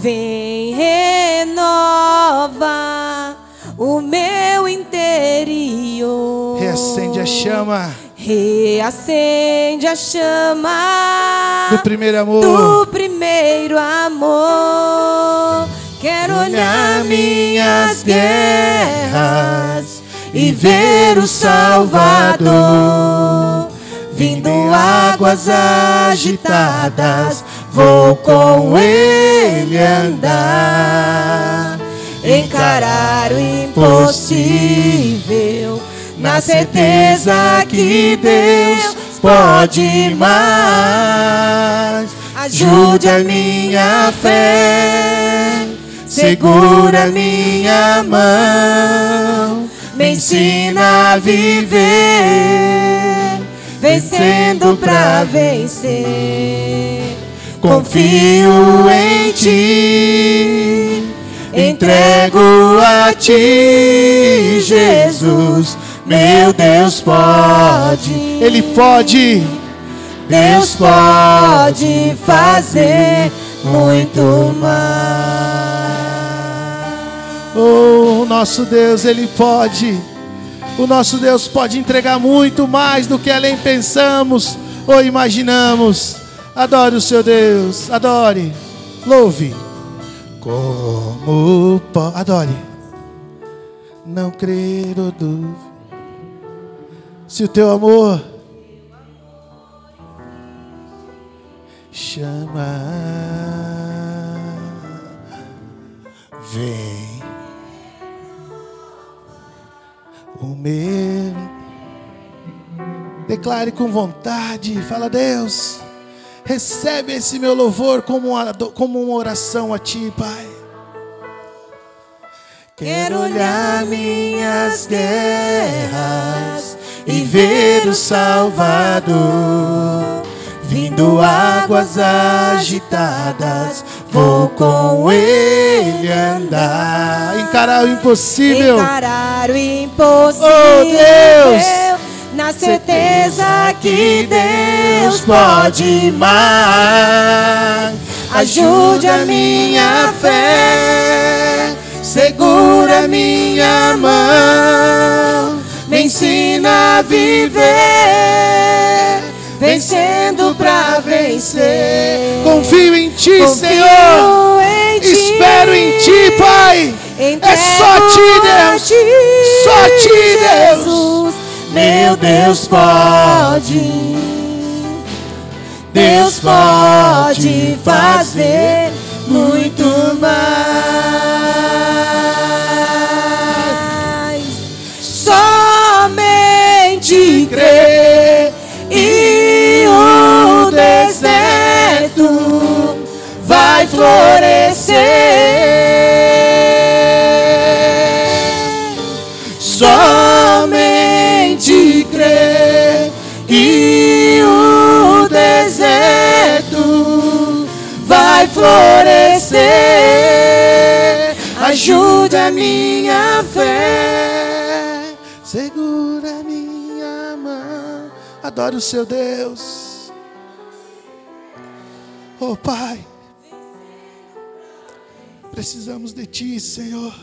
Vem renova o meu interior. Reacende a chama Reacende a chama do primeiro amor. do primeiro amor. Quero olhar minhas guerras e ver o Salvador. Vindo águas agitadas, vou com ele andar. Encarar o impossível, na certeza que Deus pode mais. Ajude a minha fé, segura minha mão, me ensina a viver, vencendo pra vencer. Confio em ti, entrego a ti, Jesus. Meu Deus pode, Ele pode. Deus pode fazer muito mais. Oh, o nosso Deus, Ele pode. O nosso Deus pode entregar muito mais do que além pensamos ou imaginamos. Adore o seu Deus, adore, louve. Como pode, adore. Não crer ou duvidar. Se o teu amor chama, vem. O meu. Declare com vontade. Fala, Deus. Recebe esse meu louvor como uma, como uma oração a Ti, Pai. Quero olhar minhas guerras e ver o Salvador. Vindo águas agitadas, vou com ele andar. Encarar o impossível. Encarar o impossível. Oh, Deus! Na certeza que Deus pode mais. Ajude a minha fé, segura minha mão, me ensina a viver, vencendo pra vencer. Confio em Ti, Confio Senhor. em ti. Espero em Ti, Pai. É só Ti, Entrego Deus. ti, Só Ti, Deus. Jesus. Meu Deus pode, Deus pode fazer muito mais. Somente crer e o deserto vai florescer. Vai florescer. Ajude a minha fé. Segura minha mão. Adore o seu Deus. Oh, Pai. Precisamos de Ti, Senhor.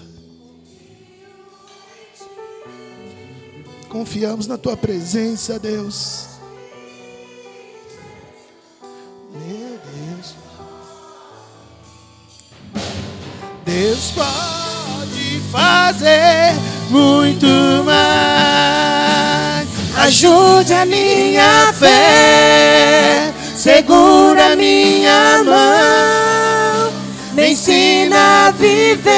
Confiamos na Tua presença, Deus. Deus pode fazer muito mais. Ajude a minha fé, segura minha mão, me ensina a viver,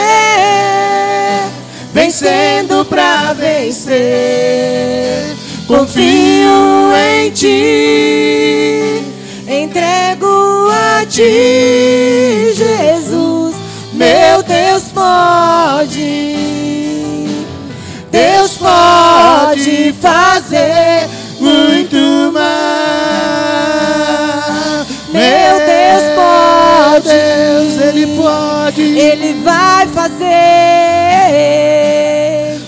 vencendo pra vencer. Confio em ti, entrego a ti, Jesus. Meu Deus pode. Deus pode fazer muito mais. Meu Deus pode. Deus, Ele pode. Ele vai fazer.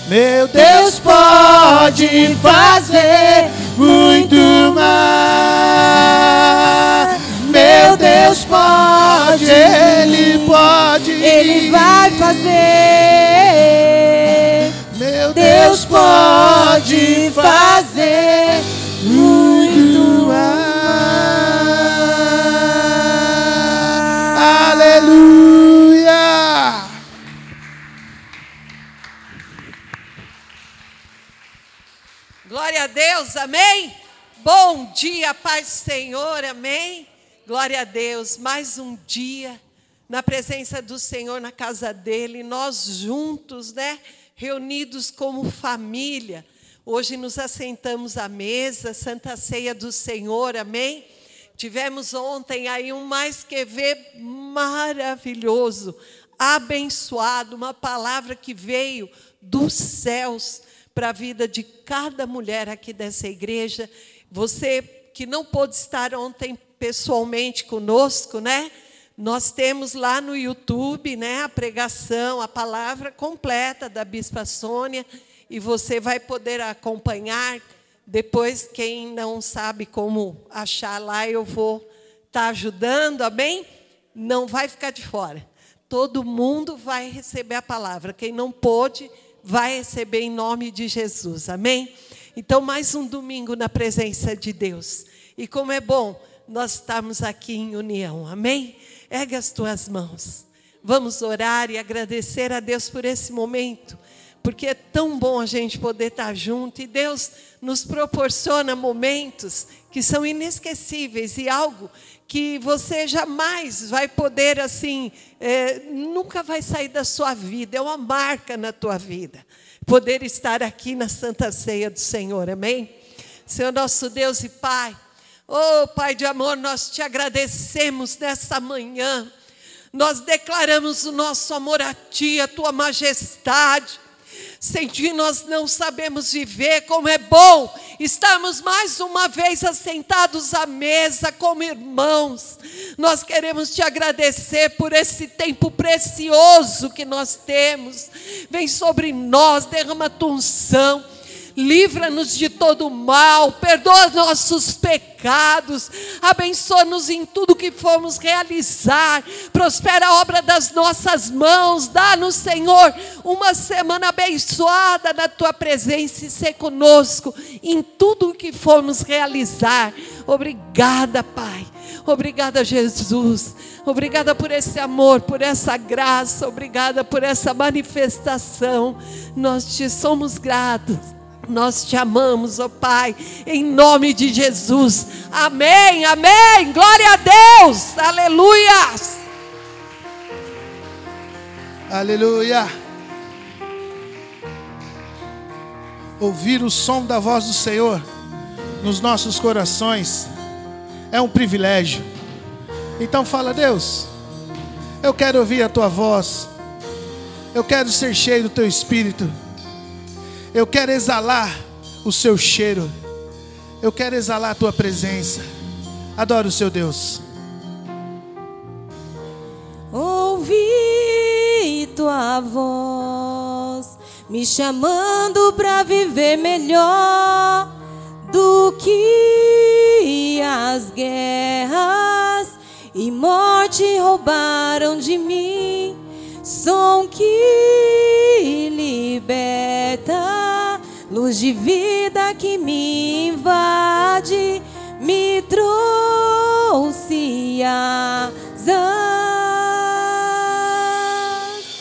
Meu Deus pode fazer muito mais. Meu Deus pode. Ele pode. Ele vai fazer. Meu Deus pode fazer muito mais. Aleluia! Glória a Deus, amém? Bom dia, paz do Senhor, amém? Glória a Deus, mais um dia na presença do Senhor, na casa dele, nós juntos, né? Reunidos como família. Hoje nos assentamos à mesa, Santa Ceia do Senhor, amém? Tivemos ontem aí um mais que ver maravilhoso, abençoado, uma palavra que veio dos céus para a vida de cada mulher aqui dessa igreja. Você que não pôde estar ontem pessoalmente conosco, né? Nós temos lá no YouTube, né, a pregação, a palavra completa da Bispa Sônia, e você vai poder acompanhar. Depois, quem não sabe como achar lá, eu vou estar tá ajudando, amém? Não vai ficar de fora. Todo mundo vai receber a palavra. Quem não pôde, vai receber em nome de Jesus, amém? Então, mais um domingo na presença de Deus. E como é bom nós estamos aqui em união, amém? Ergue as tuas mãos. Vamos orar e agradecer a Deus por esse momento, porque é tão bom a gente poder estar junto e Deus nos proporciona momentos que são inesquecíveis e algo que você jamais vai poder, assim, é, nunca vai sair da sua vida, é uma marca na tua vida. Poder estar aqui na Santa Ceia do Senhor, amém? Senhor nosso Deus e Pai. Oh, Pai de amor, nós te agradecemos nessa manhã. Nós declaramos o nosso amor a Ti, a Tua majestade. Sem Ti nós não sabemos viver, como é bom estarmos mais uma vez assentados à mesa como irmãos. Nós queremos te agradecer por esse tempo precioso que nós temos. Vem sobre nós, derrama tua unção livra-nos de todo mal, perdoa nossos pecados, abençoa-nos em tudo que formos realizar, prospera a obra das nossas mãos, dá-nos, Senhor, uma semana abençoada na tua presença e ser conosco em tudo que formos realizar. Obrigada, Pai. Obrigada, Jesus. Obrigada por esse amor, por essa graça. Obrigada por essa manifestação. Nós te somos gratos. Nós te amamos, ó oh Pai, em nome de Jesus. Amém, amém. Glória a Deus. Aleluia. Aleluia. Ouvir o som da voz do Senhor nos nossos corações é um privilégio. Então fala, Deus, eu quero ouvir a tua voz. Eu quero ser cheio do teu espírito. Eu quero exalar o seu cheiro. Eu quero exalar a tua presença. Adoro o seu Deus. Ouvi tua voz me chamando para viver melhor do que as guerras e morte roubaram de mim. Som que liberta, luz de vida que me invade, me trouxe.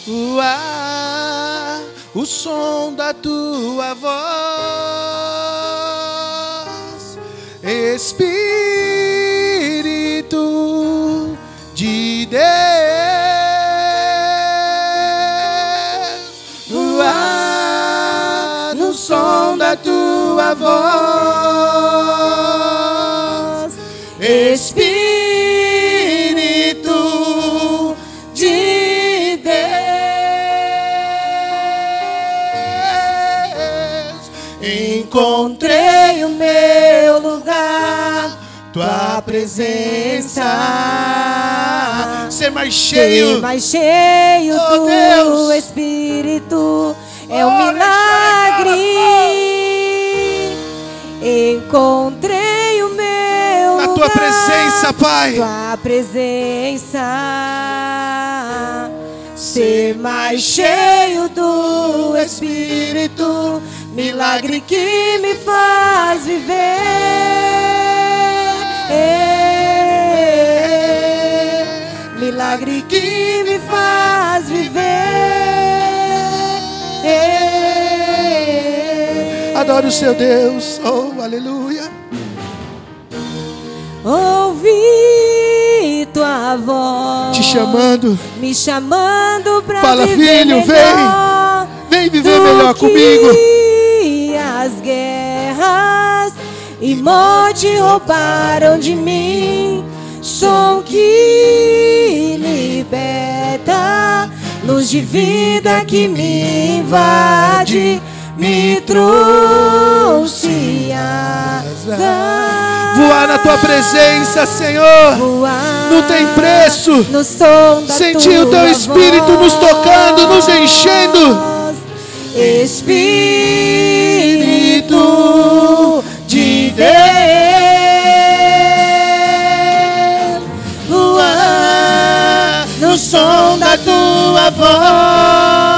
Uá, o som da tua voz, Espírito de Deus. Tua voz, Espírito de Deus. Encontrei o meu lugar, tua presença. Ser mais cheio, Ser mais cheio oh, do Deus. Espírito é um milagre. Encontrei o meu na tua presença, Pai. Tua presença. ser mais cheio do Espírito, milagre que me faz viver. Milagre que me faz viver. Adore o seu Deus. Oh, aleluia. Ouvi tua voz Te chamando. me chamando pra Fala, viver filho, melhor Vem viver melhor comigo. as guerras e morte roubaram de mim. Som que liberta, luz de vida que me invade, me trouxe asas. Voar na tua presença, Senhor. Voar Não tem preço. no som da Sentir o teu Espírito nos tocando, nos enchendo. Espírito de Deus, voar no som da tua voz,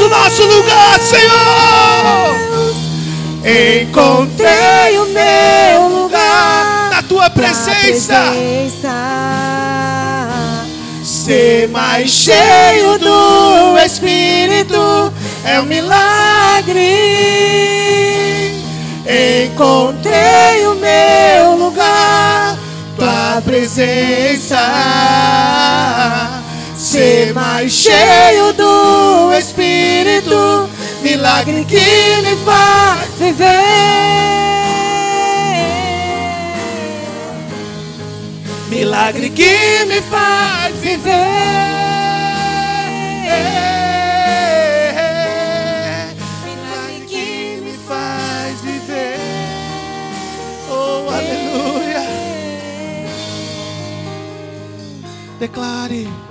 o nosso lugar, Senhor. Encontrei o meu lugar Na tua presença. Ser mais cheio do Espírito é um milagre. Encontrei o meu lugar, tua presença. Ser mais cheio do Espírito, milagre que me faz viver. Milagre que me faz viver. Milagre que me faz viver. Oh, aleluia. Declare.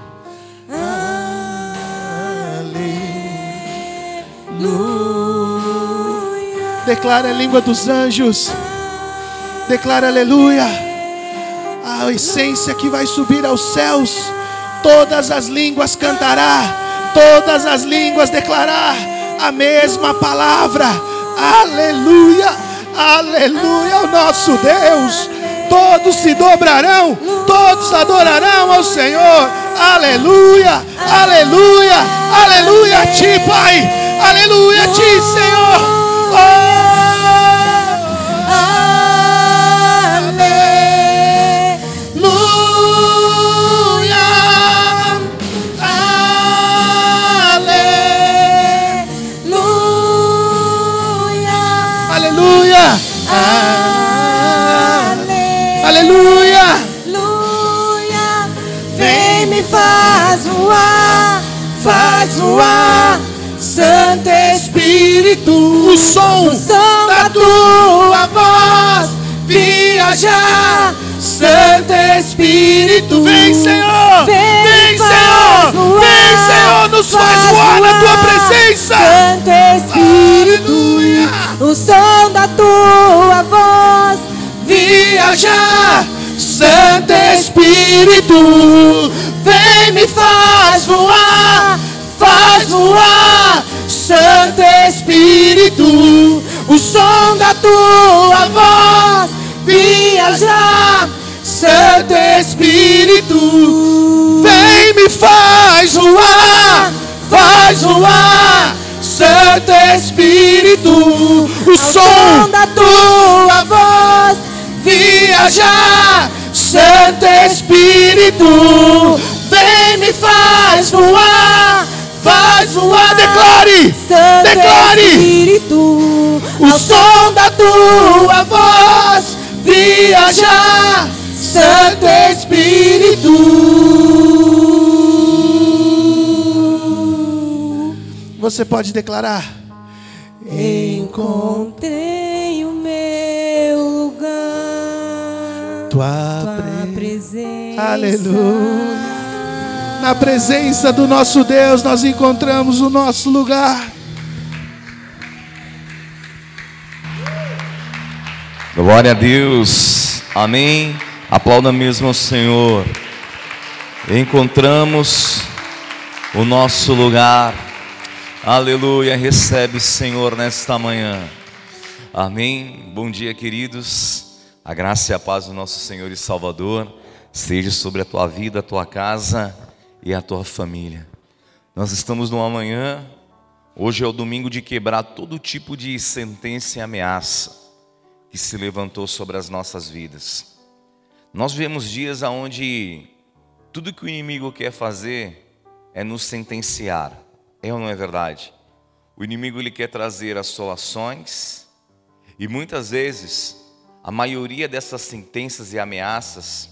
Declare a língua dos anjos. Declare aleluia. A essência que vai subir aos céus. Todas as línguas cantará. Todas as línguas declarar a mesma palavra. Aleluia. Aleluia ao nosso Deus. Todos se dobrarão, todos adorarão ao Senhor. Aleluia, aleluia, aleluia a ti, Pai. Aleluia a ti, Senhor. Oh! Som O som da tua voz. viajar, Santo Espírito. Vem, Senhor. Vem, Vem, Senhor. voar, Vem, Senhor. Nos faz voar na tua presença. Santo Espírito, Aleluia. o som da tua voz viajar. Santo Espírito, vem me faz voar, faz voar. Santo Espírito, o som da tua voz viajar. Santo Espírito, Vem, me faz voar, faz voar, Santo Espírito, o som da tua voz viajar, Santo Espírito, vem me faz voar, faz voar, Declare, Santo declare. Espírito, O som da tua voz viajar, Santo Espírito. Você pode declarar. Encontrei o meu lugar, Tua tua pre- presença. Aleluia. Na presença do nosso Deus, nós encontramos o nosso lugar. Glória a Deus. Amém. Aplauda mesmo ao Senhor. Encontramos o nosso lugar. Aleluia. Recebe, Senhor, nesta manhã. Amém. Bom dia, queridos. A graça e a paz do nosso Senhor e Salvador seja sobre a tua vida, a tua casa e a tua família. Nós estamos numa manhã, hoje é o domingo de quebrar todo tipo de sentença e ameaça que se levantou sobre as nossas vidas. Nós vivemos dias onde tudo que o inimigo quer fazer é nos sentenciar. É ou não é verdade? O inimigo ele quer trazer assolações e muitas vezes a maioria dessas sentenças e ameaças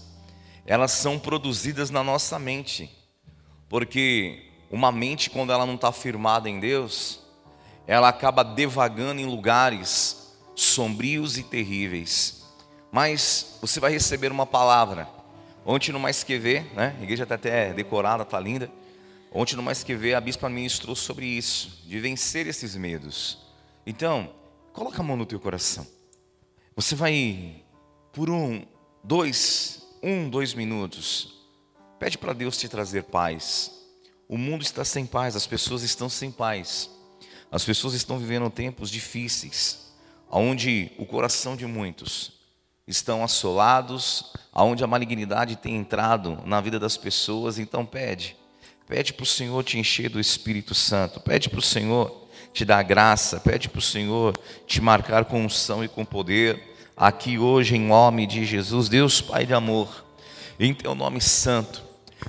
elas são produzidas na nossa mente, porque uma mente quando ela não está firmada em Deus, ela acaba devagando em lugares sombrios e terríveis. Mas você vai receber uma palavra. Ontem no Mais Que Ver, né? A igreja está até decorada, está linda. Ontem no Mais Que Ver, a bispa ministrou sobre isso, de vencer esses medos. Então, coloca a mão no teu coração. Você vai, por um, dois, um, dois minutos, pede para Deus te trazer paz. O mundo está sem paz, as pessoas estão sem paz. As pessoas estão vivendo tempos difíceis onde o coração de muitos estão assolados, aonde a malignidade tem entrado na vida das pessoas, então pede. Pede para o Senhor te encher do Espírito Santo, pede para o Senhor te dar graça, pede para o Senhor te marcar com unção e com poder, aqui hoje em nome de Jesus, Deus Pai de amor, em teu nome santo,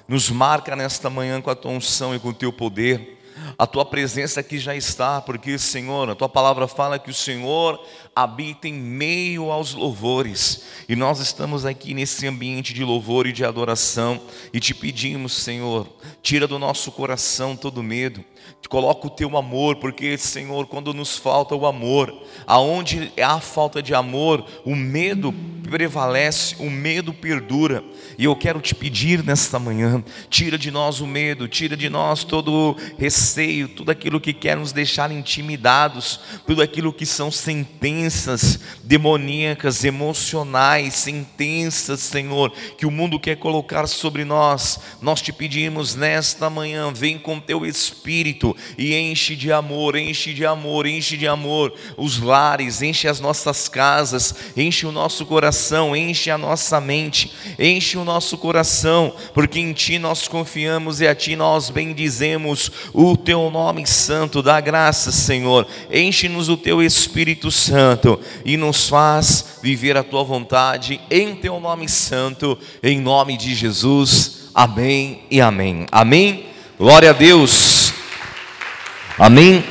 nos marca nesta manhã com a tua unção e com o teu poder, a tua presença aqui já está, porque, Senhor, a tua palavra fala que o Senhor habita em meio aos louvores, e nós estamos aqui nesse ambiente de louvor e de adoração, e te pedimos, Senhor, tira do nosso coração todo medo, coloca o teu amor, porque, Senhor, quando nos falta o amor, aonde há falta de amor, o medo prevalece, o medo perdura. E eu quero te pedir nesta manhã, tira de nós o medo, tira de nós todo o receio, tudo aquilo que quer nos deixar intimidados, tudo aquilo que são sentenças demoníacas, emocionais, sentenças, Senhor, que o mundo quer colocar sobre nós. Nós te pedimos nesta manhã, vem com teu espírito e enche de amor, enche de amor, enche de amor os lares, enche as nossas casas, enche o nosso coração, enche a nossa mente, enche o nosso coração, porque em Ti nós confiamos e a Ti nós bendizemos o Teu nome santo. Dá graça, Senhor, enche-nos o Teu Espírito Santo e nos faz viver a Tua vontade em Teu nome santo, em nome de Jesus. Amém e amém. Amém. Glória a Deus. Amém?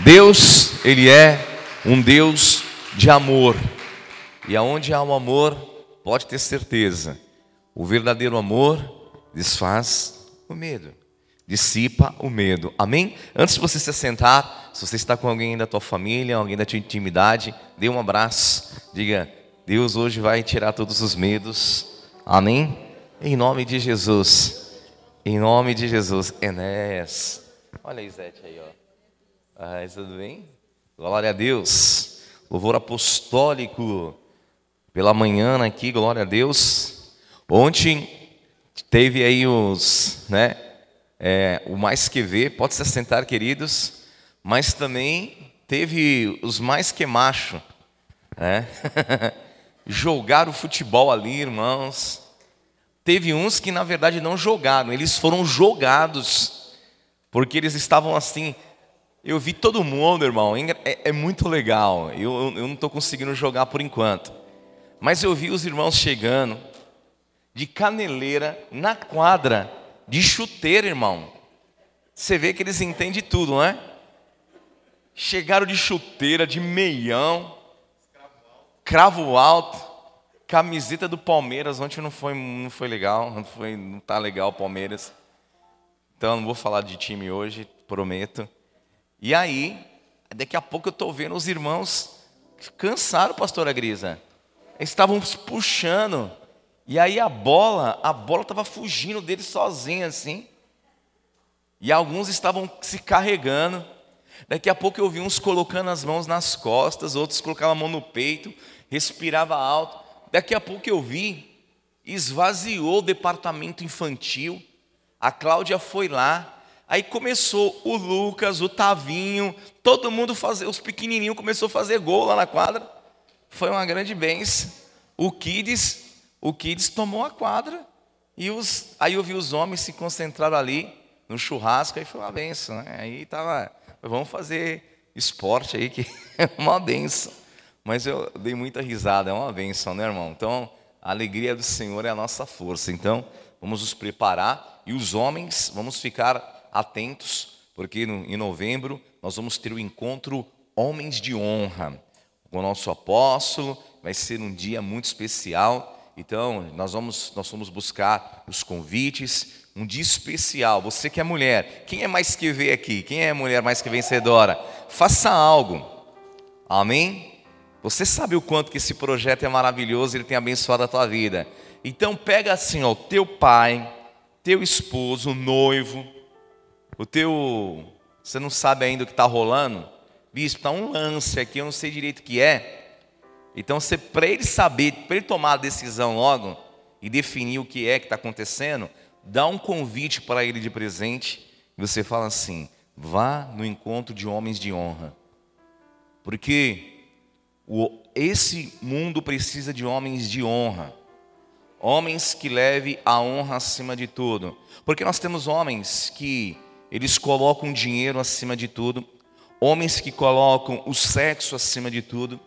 Deus, Ele é um Deus de amor. E aonde há um amor, pode ter certeza, o verdadeiro amor desfaz o medo, dissipa o medo. Amém? Antes de você se sentar, se você está com alguém da tua família, alguém da tua intimidade, dê um abraço, diga: Deus hoje vai tirar todos os medos. Amém? Em nome de Jesus. Em nome de Jesus. Enéas. Olha a Isete aí, ó. Ah, tudo bem? Glória a Deus. Louvor apostólico pela manhã aqui, glória a Deus. Ontem teve aí os, né, é, o mais que ver, pode se assentar, queridos, mas também teve os mais que macho, né? Jogaram futebol ali, irmãos. Teve uns que na verdade não jogaram, eles foram jogados, porque eles estavam assim, eu vi todo mundo, irmão, é, é muito legal. Eu, eu não estou conseguindo jogar por enquanto. Mas eu vi os irmãos chegando de caneleira na quadra, de chuteira, irmão. Você vê que eles entendem tudo, não é? Chegaram de chuteira, de meião, cravo alto, camiseta do Palmeiras. Ontem não foi, não foi legal, não foi, não tá legal o Palmeiras. Então não vou falar de time hoje, prometo. E aí, daqui a pouco eu estou vendo os irmãos cansaram, pastora Grisa. Eles estavam puxando. E aí a bola, a bola estava fugindo deles sozinha assim. E alguns estavam se carregando. Daqui a pouco eu vi uns colocando as mãos nas costas, outros colocavam a mão no peito, respirava alto. Daqui a pouco eu vi, esvaziou o departamento infantil. A Cláudia foi lá, aí começou o Lucas, o Tavinho, todo mundo fazer, os pequenininhos começou a fazer gol lá na quadra. Foi uma grande benção. O Kids, o Kids tomou a quadra e os, aí eu vi os homens se concentraram ali no churrasco, aí foi uma benção, né? Aí tava, vamos fazer esporte aí que é uma benção. Mas eu dei muita risada, é uma benção, né, irmão? Então, a alegria do Senhor é a nossa força. Então, vamos nos preparar e os homens, vamos ficar atentos, porque no, em novembro nós vamos ter o encontro Homens de Honra com o nosso apóstolo. Vai ser um dia muito especial. Então, nós vamos, nós vamos buscar os convites, um dia especial. Você que é mulher, quem é mais que vê aqui? Quem é mulher mais que vencedora? Faça algo. Amém? Você sabe o quanto que esse projeto é maravilhoso, ele tem abençoado a tua vida. Então pega assim, ó, o teu pai, teu esposo, o noivo, o teu, você não sabe ainda o que está rolando? Bispo, está um lance aqui, eu não sei direito o que é. Então, para ele saber, para ele tomar a decisão logo e definir o que é que está acontecendo, dá um convite para ele de presente e você fala assim: vá no encontro de homens de honra, porque esse mundo precisa de homens de honra, homens que levem a honra acima de tudo, porque nós temos homens que eles colocam dinheiro acima de tudo, homens que colocam o sexo acima de tudo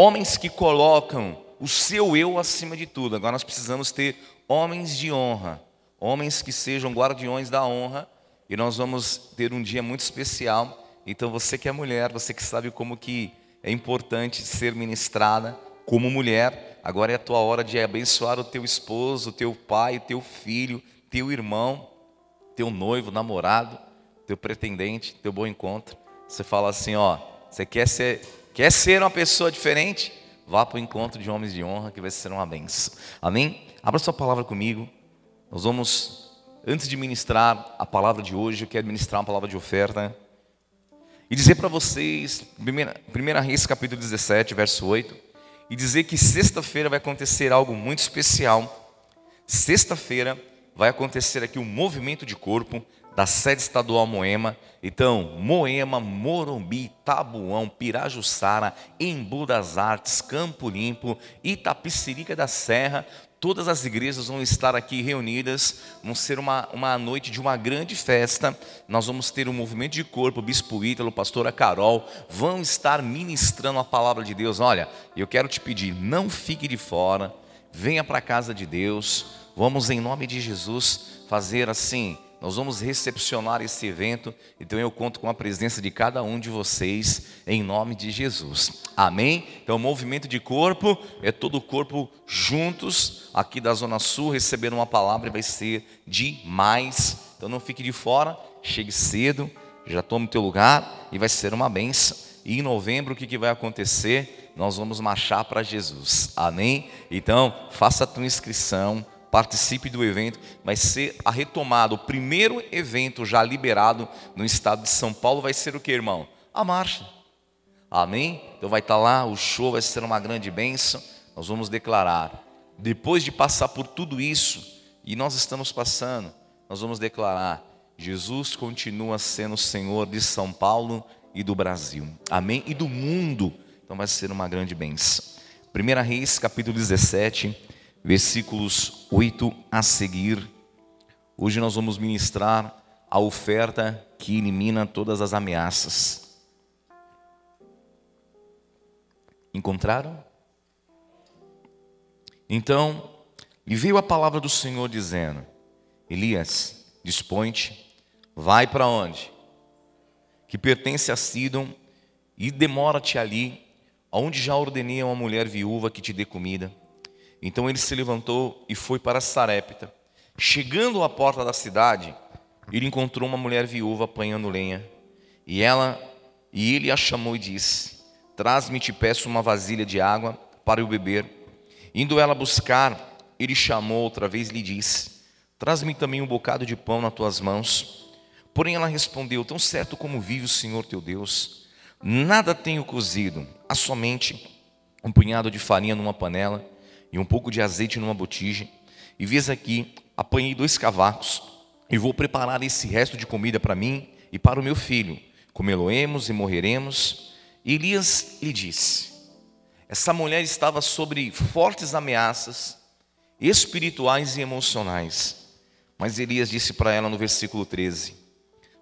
Homens que colocam o seu eu acima de tudo. Agora nós precisamos ter homens de honra, homens que sejam guardiões da honra, e nós vamos ter um dia muito especial. Então você que é mulher, você que sabe como que é importante ser ministrada como mulher, agora é a tua hora de abençoar o teu esposo, o teu pai, o teu filho, teu irmão, teu noivo, namorado, teu pretendente, teu bom encontro. Você fala assim, ó, você quer ser Quer ser uma pessoa diferente? Vá para o encontro de homens de honra, que vai ser uma benção. Amém? Abra sua palavra comigo. Nós vamos, antes de ministrar a palavra de hoje, eu quero ministrar uma palavra de oferta. E dizer para vocês, 1 Reis capítulo 17, verso 8, e dizer que sexta-feira vai acontecer algo muito especial. Sexta-feira vai acontecer aqui um movimento de corpo da sede estadual Moema. Então, Moema, Morumbi, Tabuão, Pirajussara, Embu das Artes, Campo Limpo, Itapicirica da Serra, todas as igrejas vão estar aqui reunidas, vão ser uma, uma noite de uma grande festa. Nós vamos ter um movimento de corpo, Bispo Ítalo, pastora Carol, vão estar ministrando a palavra de Deus. Olha, eu quero te pedir, não fique de fora, venha para a casa de Deus, vamos em nome de Jesus fazer assim nós vamos recepcionar esse evento, então eu conto com a presença de cada um de vocês, em nome de Jesus. Amém? Então, movimento de corpo é todo o corpo juntos, aqui da Zona Sul, recebendo uma palavra vai ser demais. Então, não fique de fora, chegue cedo, já tome o teu lugar e vai ser uma benção. E em novembro, o que, que vai acontecer? Nós vamos marchar para Jesus. Amém? Então, faça a tua inscrição participe do evento. Vai ser a retomada, o primeiro evento já liberado no estado de São Paulo vai ser o que, irmão? A marcha. Amém? Então vai estar lá, o show vai ser uma grande bênção. Nós vamos declarar. Depois de passar por tudo isso, e nós estamos passando, nós vamos declarar: Jesus continua sendo o Senhor de São Paulo e do Brasil. Amém? E do mundo. Então vai ser uma grande bênção. 1 Reis, capítulo 17 versículos 8 a seguir. Hoje nós vamos ministrar a oferta que elimina todas as ameaças. Encontraram? Então, lhe veio a palavra do Senhor dizendo: Elias, dispõe-te, vai para onde? Que pertence a Sidom, e demora-te ali, onde já ordenei a uma mulher viúva que te dê comida. Então ele se levantou e foi para Sarepta. Chegando à porta da cidade, ele encontrou uma mulher viúva apanhando lenha. E ela e ele a chamou e disse: Traz-me, te peço, uma vasilha de água para eu beber. Indo ela buscar, ele chamou outra vez e lhe disse: Traz-me também um bocado de pão nas tuas mãos. Porém ela respondeu: Tão certo como vive o Senhor teu Deus, nada tenho cozido, há somente um punhado de farinha numa panela e um pouco de azeite numa botija. E vês aqui, apanhei dois cavacos e vou preparar esse resto de comida para mim e para o meu filho. Comê-lo-emos e morreremos. E Elias lhe disse: Essa mulher estava sobre fortes ameaças espirituais e emocionais. Mas Elias disse para ela no versículo 13: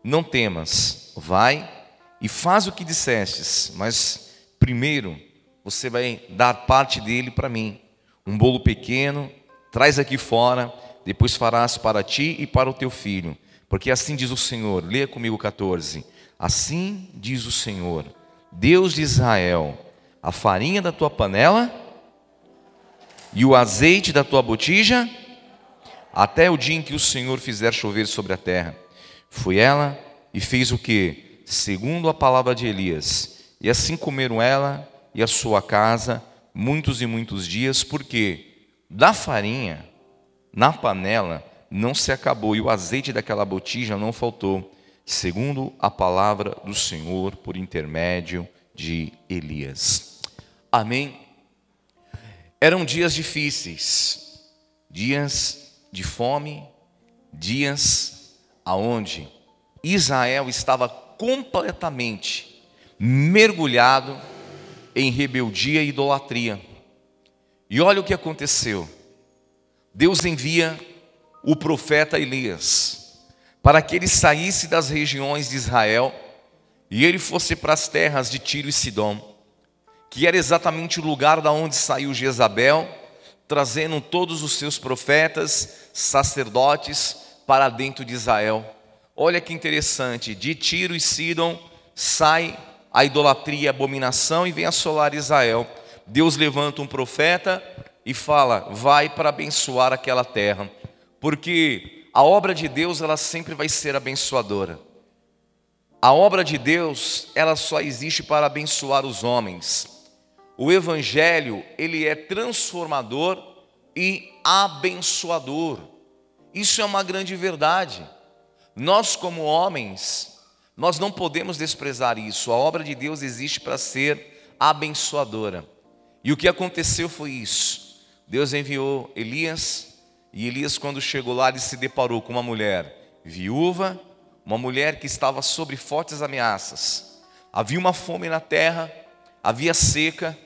Não temas, vai e faz o que dissestes, mas primeiro você vai dar parte dele para mim. Um bolo pequeno, traz aqui fora, depois farás para ti e para o teu filho. Porque assim diz o Senhor, leia comigo 14. Assim diz o Senhor, Deus de Israel: a farinha da tua panela e o azeite da tua botija, até o dia em que o Senhor fizer chover sobre a terra. Foi ela e fez o que? Segundo a palavra de Elias. E assim comeram ela e a sua casa muitos e muitos dias, porque da farinha na panela não se acabou e o azeite daquela botija não faltou, segundo a palavra do Senhor por intermédio de Elias. Amém. Eram dias difíceis, dias de fome, dias aonde Israel estava completamente mergulhado em rebeldia e idolatria. E olha o que aconteceu. Deus envia o profeta Elias para que ele saísse das regiões de Israel e ele fosse para as terras de Tiro e Sidom, que era exatamente o lugar da onde saiu Jezabel, trazendo todos os seus profetas, sacerdotes para dentro de Israel. Olha que interessante, de Tiro e Sidom sai a idolatria e a abominação e vem assolar Israel. Deus levanta um profeta e fala: "Vai para abençoar aquela terra", porque a obra de Deus ela sempre vai ser abençoadora. A obra de Deus, ela só existe para abençoar os homens. O evangelho, ele é transformador e abençoador. Isso é uma grande verdade. Nós como homens, nós não podemos desprezar isso. A obra de Deus existe para ser abençoadora. E o que aconteceu foi isso. Deus enviou Elias, e Elias, quando chegou lá, ele se deparou com uma mulher viúva, uma mulher que estava sob fortes ameaças. Havia uma fome na terra, havia seca,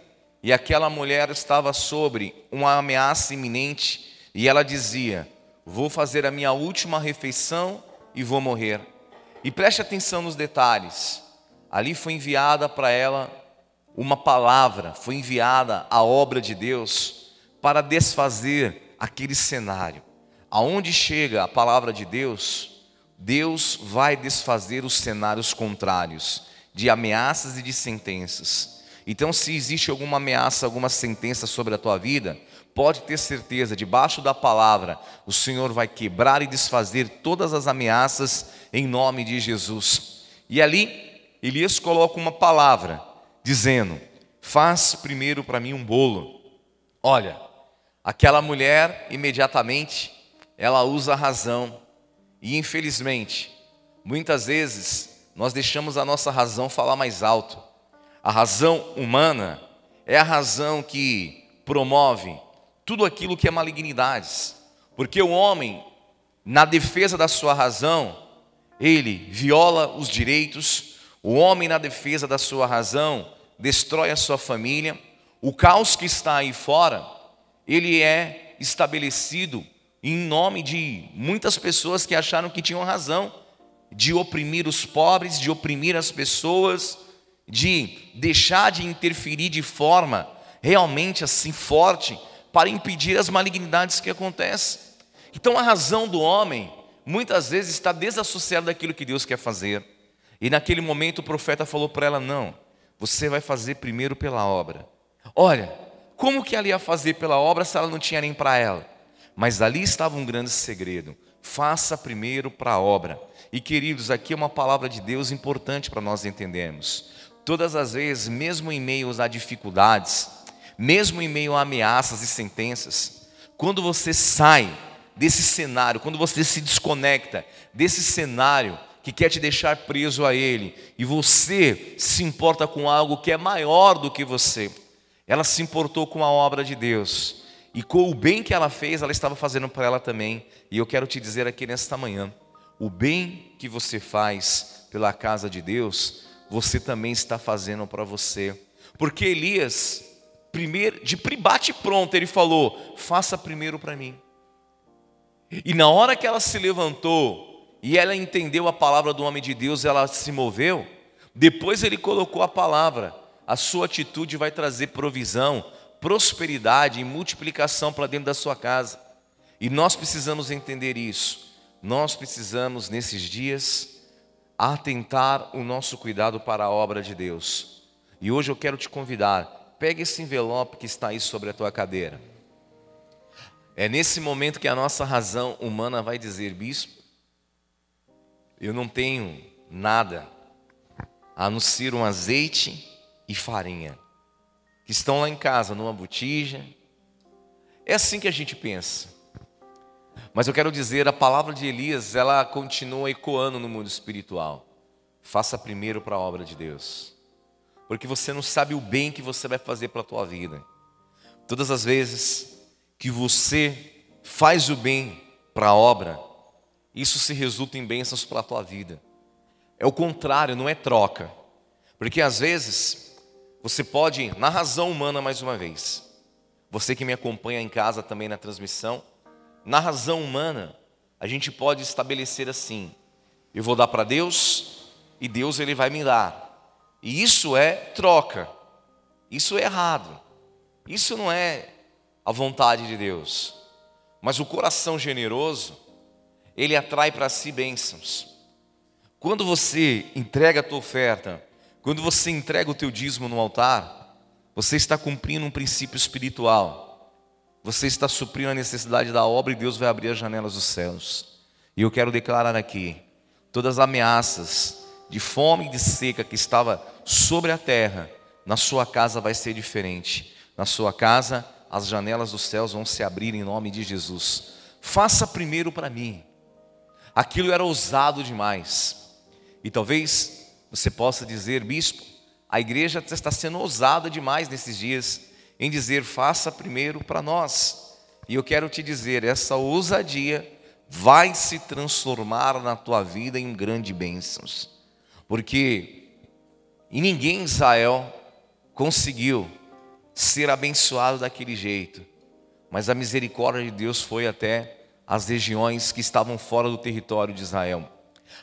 e aquela mulher estava sobre uma ameaça iminente, e ela dizia: Vou fazer a minha última refeição e vou morrer. E preste atenção nos detalhes. Ali foi enviada para ela uma palavra, foi enviada a obra de Deus para desfazer aquele cenário. Aonde chega a palavra de Deus, Deus vai desfazer os cenários contrários, de ameaças e de sentenças. Então, se existe alguma ameaça, alguma sentença sobre a tua vida, pode ter certeza, debaixo da palavra, o Senhor vai quebrar e desfazer todas as ameaças em nome de Jesus. E ali, Elias coloca uma palavra, dizendo: Faz primeiro para mim um bolo. Olha, aquela mulher, imediatamente, ela usa a razão, e infelizmente, muitas vezes, nós deixamos a nossa razão falar mais alto. A razão humana é a razão que promove tudo aquilo que é malignidades, porque o homem, na defesa da sua razão, ele viola os direitos, o homem, na defesa da sua razão, destrói a sua família, o caos que está aí fora, ele é estabelecido em nome de muitas pessoas que acharam que tinham razão, de oprimir os pobres, de oprimir as pessoas, de deixar de interferir de forma realmente assim forte para impedir as malignidades que acontecem. Então a razão do homem muitas vezes está desassociada daquilo que Deus quer fazer. E naquele momento o profeta falou para ela: Não, você vai fazer primeiro pela obra. Olha, como que ela ia fazer pela obra se ela não tinha nem para ela? Mas ali estava um grande segredo. Faça primeiro para a obra. E queridos, aqui é uma palavra de Deus importante para nós entendermos. Todas as vezes, mesmo em meio a dificuldades, mesmo em meio a ameaças e sentenças, quando você sai desse cenário, quando você se desconecta desse cenário que quer te deixar preso a ele, e você se importa com algo que é maior do que você. Ela se importou com a obra de Deus, e com o bem que ela fez, ela estava fazendo para ela também. E eu quero te dizer aqui nesta manhã: o bem que você faz pela casa de Deus, você também está fazendo para você. Porque Elias, primeiro, de bate pronto, ele falou: faça primeiro para mim. E na hora que ela se levantou e ela entendeu a palavra do homem de Deus, ela se moveu. Depois ele colocou a palavra. A sua atitude vai trazer provisão, prosperidade e multiplicação para dentro da sua casa. E nós precisamos entender isso. Nós precisamos, nesses dias, atentar o nosso cuidado para a obra de Deus. E hoje eu quero te convidar, pegue esse envelope que está aí sobre a tua cadeira. É nesse momento que a nossa razão humana vai dizer, bispo, eu não tenho nada a não ser um azeite e farinha, que estão lá em casa, numa botija. É assim que a gente pensa. Mas eu quero dizer, a palavra de Elias, ela continua ecoando no mundo espiritual. Faça primeiro para a obra de Deus. Porque você não sabe o bem que você vai fazer para a tua vida. Todas as vezes que você faz o bem para a obra, isso se resulta em bênçãos para a tua vida. É o contrário, não é troca. Porque às vezes você pode, na razão humana mais uma vez, você que me acompanha em casa também na transmissão, na razão humana, a gente pode estabelecer assim: eu vou dar para Deus e Deus ele vai me dar. E isso é troca. Isso é errado. Isso não é a vontade de Deus. Mas o coração generoso, ele atrai para si bênçãos. Quando você entrega a tua oferta, quando você entrega o teu dízimo no altar, você está cumprindo um princípio espiritual. Você está suprindo a necessidade da obra e Deus vai abrir as janelas dos céus. E eu quero declarar aqui: todas as ameaças de fome e de seca que estava sobre a terra, na sua casa vai ser diferente. Na sua casa as janelas dos céus vão se abrir em nome de Jesus. Faça primeiro para mim. Aquilo era ousado demais. E talvez você possa dizer, bispo, a igreja está sendo ousada demais nesses dias em dizer, faça primeiro para nós. E eu quero te dizer, essa ousadia vai se transformar na tua vida em grandes bênçãos. Porque ninguém em Israel conseguiu ser abençoado daquele jeito. Mas a misericórdia de Deus foi até as regiões que estavam fora do território de Israel.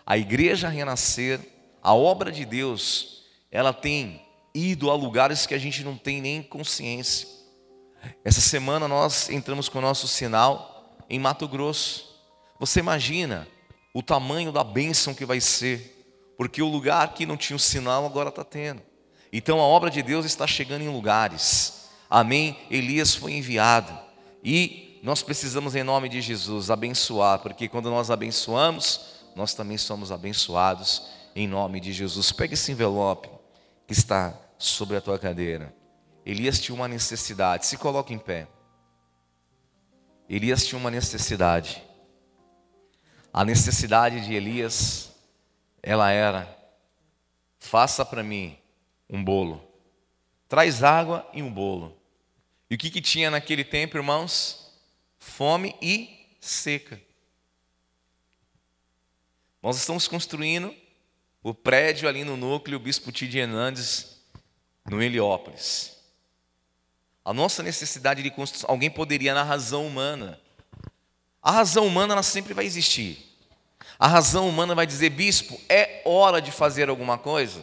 A igreja renascer, a obra de Deus, ela tem ido a lugares que a gente não tem nem consciência. Essa semana nós entramos com o nosso sinal em Mato Grosso. Você imagina o tamanho da bênção que vai ser, porque o lugar que não tinha o sinal agora está tendo. Então a obra de Deus está chegando em lugares. Amém? Elias foi enviado. E nós precisamos, em nome de Jesus, abençoar, porque quando nós abençoamos, nós também somos abençoados em nome de Jesus. Pega esse envelope que está sobre a tua cadeira. Elias tinha uma necessidade. Se coloque em pé. Elias tinha uma necessidade. A necessidade de Elias, ela era: faça para mim um bolo. Traz água e um bolo. E o que, que tinha naquele tempo, irmãos? Fome e seca. Nós estamos construindo o prédio ali no núcleo Bispo Tid Hernandes, no Heliópolis. A nossa necessidade de construção, alguém poderia na razão humana. A razão humana ela sempre vai existir. A razão humana vai dizer, bispo, é hora de fazer alguma coisa.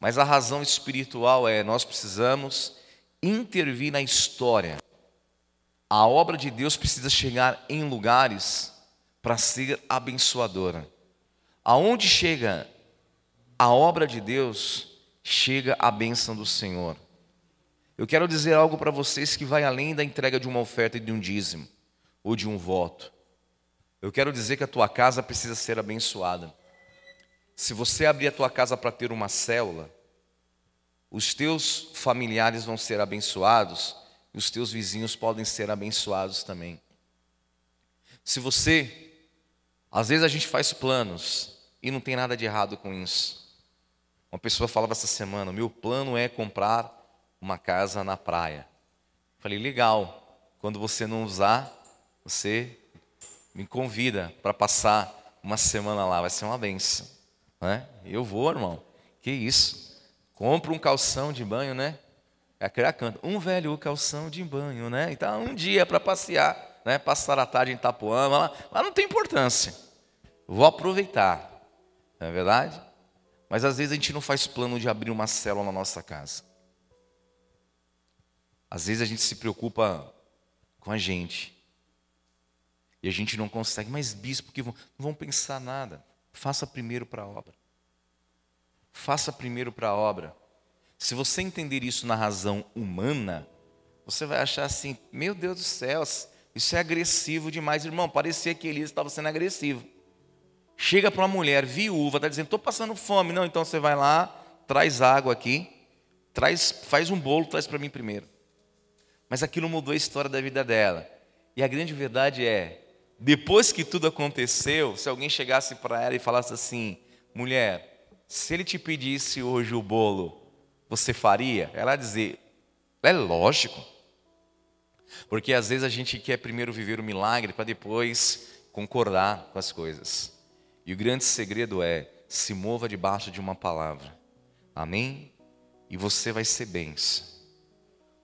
Mas a razão espiritual é: nós precisamos intervir na história. A obra de Deus precisa chegar em lugares para ser abençoadora. Aonde chega a obra de Deus, chega a bênção do Senhor. Eu quero dizer algo para vocês que vai além da entrega de uma oferta e de um dízimo ou de um voto. Eu quero dizer que a tua casa precisa ser abençoada. Se você abrir a tua casa para ter uma célula, os teus familiares vão ser abençoados e os teus vizinhos podem ser abençoados também. Se você, às vezes a gente faz planos E não tem nada de errado com isso. Uma pessoa falava essa semana: meu plano é comprar uma casa na praia. Falei, legal. Quando você não usar, você me convida para passar uma semana lá, vai ser uma benção. Né? Eu vou, irmão. Que isso? Compra um calção de banho, né? É aquele canto. Um velho calção de banho, né? Então, um dia para passear, né? Passar a tarde em Itapuã, lá, lá não tem importância. Vou aproveitar. Não é verdade? Mas às vezes a gente não faz plano de abrir uma célula na nossa casa. Às vezes a gente se preocupa com a gente. E a gente não consegue. Mas, bispo, que não vão pensar nada. Faça primeiro para a obra. Faça primeiro para a obra. Se você entender isso na razão humana, você vai achar assim: meu Deus do céu, isso é agressivo demais, irmão. Parecia que Elias estava sendo agressivo. Chega para uma mulher viúva, está dizendo: estou passando fome. Não, então você vai lá, traz água aqui, traz, faz um bolo, traz para mim primeiro. Mas aquilo mudou a história da vida dela. E a grande verdade é: depois que tudo aconteceu, se alguém chegasse para ela e falasse assim: mulher, se ele te pedisse hoje o bolo, você faria? Ela dizer: é lógico. Porque às vezes a gente quer primeiro viver o milagre para depois concordar com as coisas. E o grande segredo é: se mova debaixo de uma palavra. Amém? E você vai ser benção.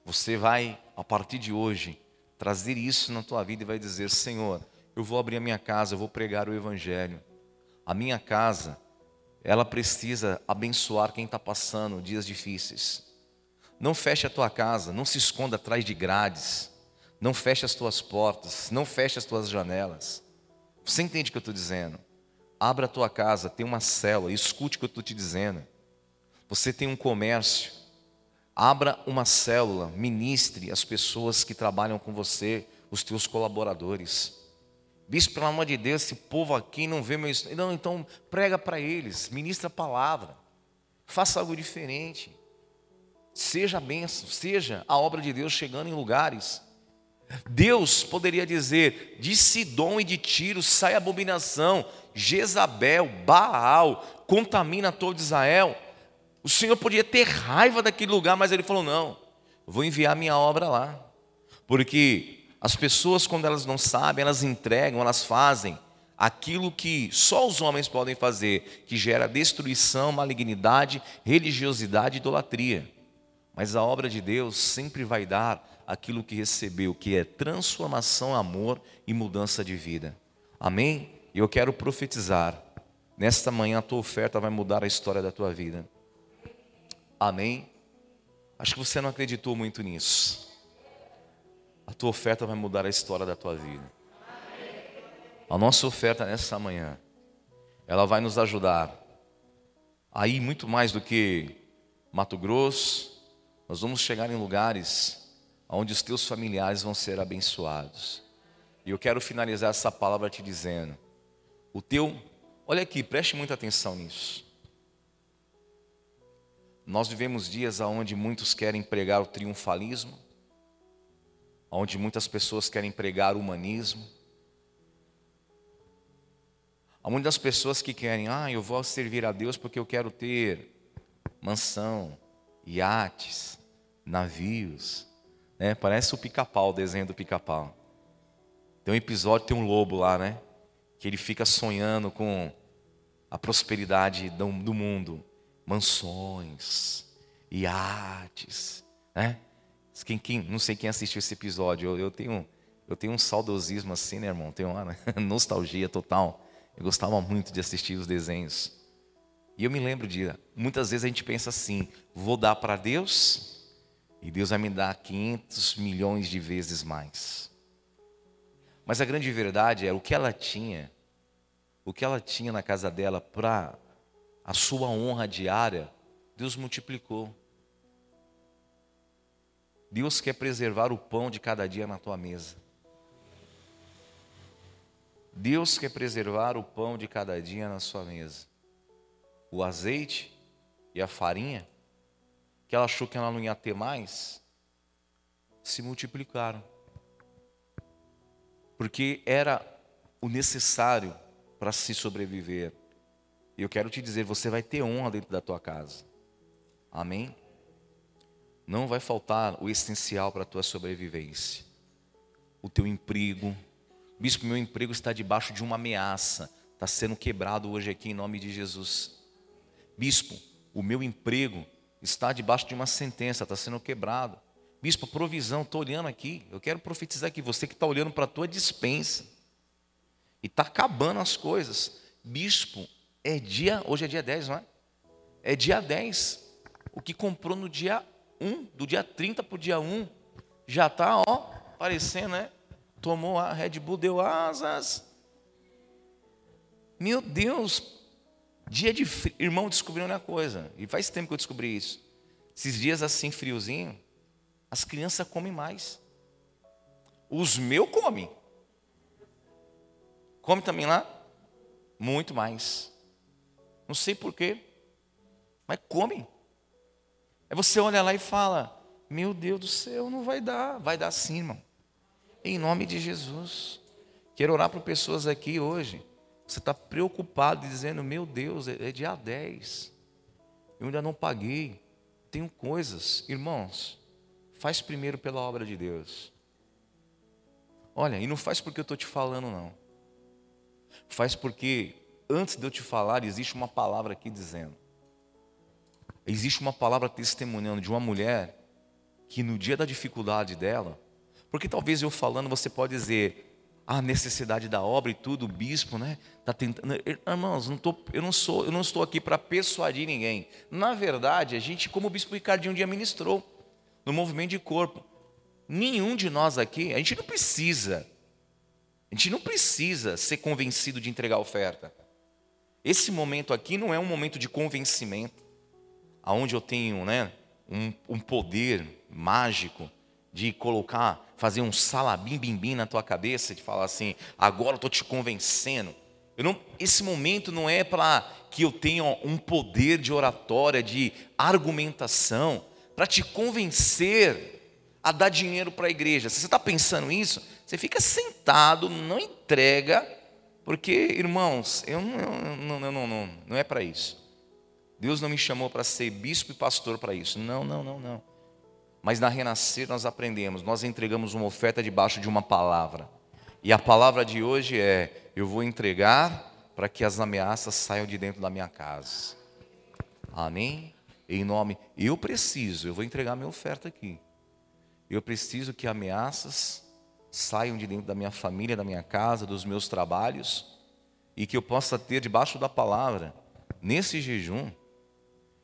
Você vai, a partir de hoje, trazer isso na tua vida e vai dizer: Senhor, eu vou abrir a minha casa, eu vou pregar o Evangelho. A minha casa ela precisa abençoar quem está passando dias difíceis. Não feche a tua casa, não se esconda atrás de grades, não feche as tuas portas, não feche as tuas janelas. Você entende o que eu estou dizendo? Abra a tua casa, tem uma célula, escute o que eu estou te dizendo. Você tem um comércio, abra uma célula, ministre as pessoas que trabalham com você, os teus colaboradores. Bispo, pelo amor de Deus, esse povo aqui não vê meu. Não, então prega para eles, ministra a palavra, faça algo diferente. Seja a bênção, seja a obra de Deus chegando em lugares. Deus poderia dizer: de Sidom e de Tiro sai abominação, Jezabel, Baal, contamina todo Israel. O Senhor podia ter raiva daquele lugar, mas ele falou: não, vou enviar minha obra lá, porque as pessoas, quando elas não sabem, elas entregam, elas fazem aquilo que só os homens podem fazer, que gera destruição, malignidade, religiosidade e idolatria. Mas a obra de Deus sempre vai dar aquilo que recebeu, que é transformação, amor e mudança de vida. Amém? Eu quero profetizar. Nesta manhã a tua oferta vai mudar a história da tua vida. Amém? Acho que você não acreditou muito nisso a tua oferta vai mudar a história da tua vida. A nossa oferta nessa manhã, ela vai nos ajudar a ir muito mais do que Mato Grosso. Nós vamos chegar em lugares onde os teus familiares vão ser abençoados. E eu quero finalizar essa palavra te dizendo: o teu, olha aqui, preste muita atenção nisso. Nós vivemos dias onde muitos querem pregar o triunfalismo, onde muitas pessoas querem pregar o humanismo. Há muitas pessoas que querem, ah, eu vou servir a Deus porque eu quero ter mansão, iates, navios. Né? Parece o pica-pau, o desenho do pica-pau. Tem um episódio, tem um lobo lá, né? Que ele fica sonhando com a prosperidade do, do mundo. Mansões, iates, né? Quem, quem, não sei quem assistiu esse episódio. Eu, eu, tenho, eu tenho um saudosismo assim, né, irmão? Tenho uma nostalgia total. Eu gostava muito de assistir os desenhos. E eu me lembro de, muitas vezes a gente pensa assim: vou dar para Deus e Deus vai me dar 500 milhões de vezes mais. Mas a grande verdade é o que ela tinha, o que ela tinha na casa dela para a sua honra diária, Deus multiplicou. Deus quer preservar o pão de cada dia na tua mesa. Deus quer preservar o pão de cada dia na sua mesa. O azeite e a farinha, que ela achou que ela não ia ter mais, se multiplicaram. Porque era o necessário para se sobreviver. E eu quero te dizer, você vai ter honra dentro da tua casa. Amém? Não vai faltar o essencial para a tua sobrevivência. O teu emprego. Bispo, meu emprego está debaixo de uma ameaça. Está sendo quebrado hoje aqui em nome de Jesus. Bispo, o meu emprego está debaixo de uma sentença, está sendo quebrado. Bispo, provisão, estou olhando aqui. Eu quero profetizar aqui, você que está olhando para a tua dispensa. E está acabando as coisas. Bispo, é dia, hoje é dia 10, não é? É dia 10. O que comprou no dia 1, do dia 30 para o dia 1, já está, ó, aparecendo, né? Tomou a Red Bull, deu asas. Meu Deus, dia de frio. Irmão, descobriu uma coisa, e faz tempo que eu descobri isso. Esses dias assim, friozinho, as crianças comem mais. Os meus comem. Come também lá? Muito mais. Não sei porquê, mas come. Aí você olha lá e fala: Meu Deus do céu, não vai dar. Vai dar sim, irmão. Em nome de Jesus. Quero orar para pessoas aqui hoje. Você está preocupado dizendo: Meu Deus, é, é dia 10. Eu ainda não paguei. Tenho coisas. Irmãos, faz primeiro pela obra de Deus. Olha, e não faz porque eu estou te falando, não. Faz porque antes de eu te falar, existe uma palavra aqui dizendo. Existe uma palavra testemunhando de uma mulher que no dia da dificuldade dela, porque talvez eu falando você pode dizer a necessidade da obra e tudo, o bispo, né? Tá tentando, irmãos, não tô, eu não sou, eu não estou aqui para persuadir ninguém. Na verdade, a gente, como o bispo Ricardinho um dia ministrou no movimento de corpo, nenhum de nós aqui, a gente não precisa a gente não precisa ser convencido de entregar oferta. Esse momento aqui não é um momento de convencimento, aonde eu tenho né, um, um poder mágico de colocar, fazer um salabim bim bim na tua cabeça, de falar assim, agora eu estou te convencendo. Não, esse momento não é para que eu tenha um poder de oratória, de argumentação, para te convencer a dar dinheiro para a igreja. Se você está pensando isso, você fica sentado, não entrega, porque, irmãos, eu não, eu não, não, não, não é para isso. Deus não me chamou para ser bispo e pastor para isso. Não, não, não, não. Mas na Renascer nós aprendemos, nós entregamos uma oferta debaixo de uma palavra. E a palavra de hoje é: eu vou entregar para que as ameaças saiam de dentro da minha casa. Amém? Em nome, eu preciso, eu vou entregar minha oferta aqui. Eu preciso que ameaças saiam de dentro da minha família, da minha casa, dos meus trabalhos, e que eu possa ter debaixo da palavra, nesse jejum,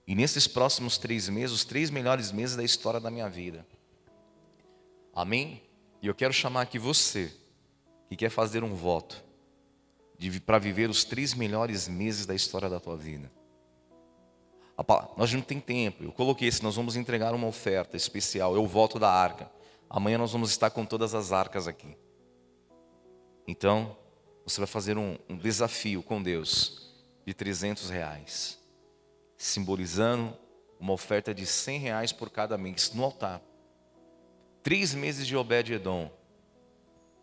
e nesses próximos três meses, os três melhores meses da história da minha vida. Amém? E eu quero chamar aqui você, que quer fazer um voto, para viver os três melhores meses da história da tua vida. Nós não tem tempo. Eu coloquei esse, nós vamos entregar uma oferta especial. Eu volto da arca. Amanhã nós vamos estar com todas as arcas aqui. Então, você vai fazer um, um desafio com Deus de 300 reais, simbolizando uma oferta de 100 reais por cada mês no altar. Três meses de Obed-Edom.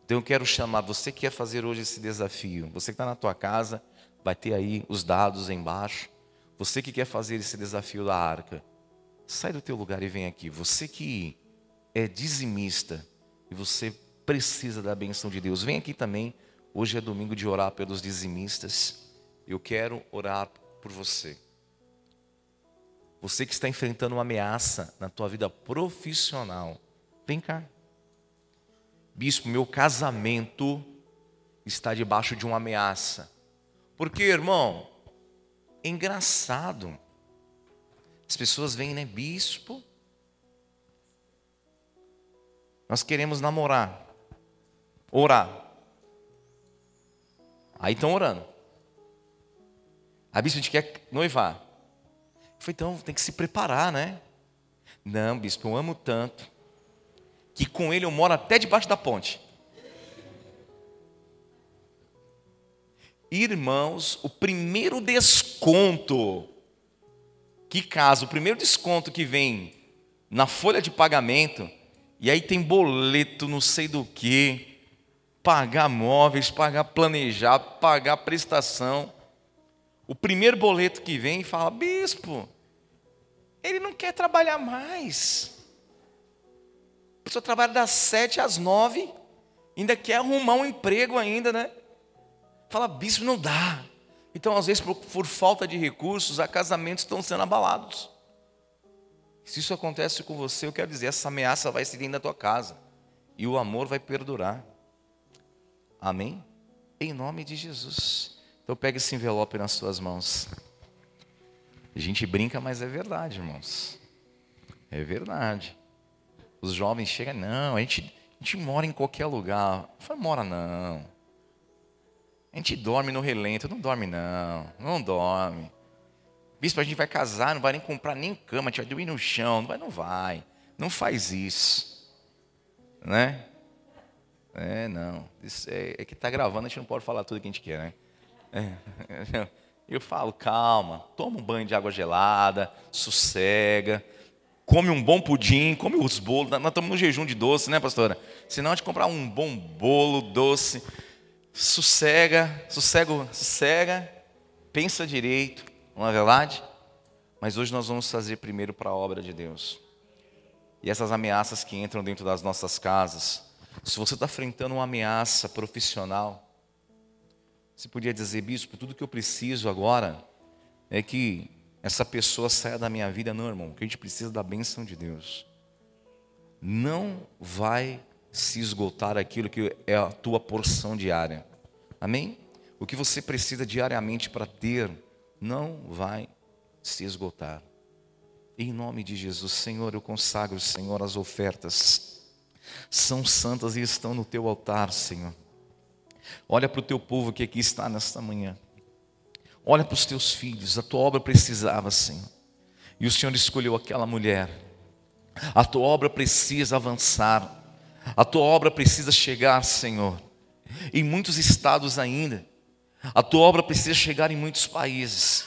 Então eu quero chamar, você que quer fazer hoje esse desafio, você que está na tua casa, vai ter aí os dados embaixo. Você que quer fazer esse desafio da arca, sai do teu lugar e vem aqui. Você que é dizimista e você precisa da benção de Deus, vem aqui também. Hoje é domingo de orar pelos dizimistas. Eu quero orar por você. Você que está enfrentando uma ameaça na tua vida profissional, vem cá. Bispo, meu casamento está debaixo de uma ameaça. Porque, irmão, é engraçado. As pessoas vêm, né, bispo? Nós queremos namorar, orar. Aí estão orando. A bispo, a gente quer noivar. Falei, então tem que se preparar, né? Não, bispo, eu amo tanto que com ele eu moro até debaixo da ponte. Irmãos, o primeiro desconto, que caso, o primeiro desconto que vem na folha de pagamento, e aí tem boleto, não sei do que, pagar móveis, pagar planejar, pagar prestação. O primeiro boleto que vem fala: Bispo, ele não quer trabalhar mais. A pessoa trabalha das sete às nove, ainda quer arrumar um emprego ainda, né? Fala, bispo, não dá. Então, às vezes, por, por falta de recursos, a casamentos estão sendo abalados. Se isso acontece com você, eu quero dizer, essa ameaça vai se dentro da tua casa. E o amor vai perdurar. Amém? Em nome de Jesus. Então pega esse envelope nas suas mãos. A gente brinca, mas é verdade, irmãos. É verdade. Os jovens chegam, não, a gente, a gente mora em qualquer lugar. Eu falo, mora não. A gente dorme no relento. Não dorme não, não dorme. Bispo, a gente vai casar, não vai nem comprar nem cama, a gente vai dormir no chão. Não vai, não vai. Não faz isso. Né? É, não. Isso é, é que está gravando, a gente não pode falar tudo que a gente quer, né? É. Eu falo, calma, toma um banho de água gelada, sossega, come um bom pudim, come os bolos. Nós estamos no jejum de doce, né, pastora? Senão a gente comprar um bom bolo doce, sossega, sossega, sossega, pensa direito, não é verdade? Mas hoje nós vamos fazer primeiro para a obra de Deus. E essas ameaças que entram dentro das nossas casas, se você está enfrentando uma ameaça profissional, você podia dizer, bispo, tudo que eu preciso agora é que essa pessoa saia da minha vida. Não, irmão, que a gente precisa da bênção de Deus. Não vai se esgotar aquilo que é a tua porção diária. Amém? O que você precisa diariamente para ter, não vai se esgotar. Em nome de Jesus, Senhor, eu consagro, Senhor, as ofertas. São santas e estão no teu altar, Senhor. Olha para o teu povo que aqui está nesta manhã. Olha para os teus filhos, a tua obra precisava, Senhor. E o Senhor escolheu aquela mulher. A tua obra precisa avançar. A tua obra precisa chegar, Senhor, em muitos estados ainda. A tua obra precisa chegar em muitos países.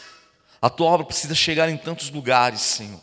A tua obra precisa chegar em tantos lugares, Senhor.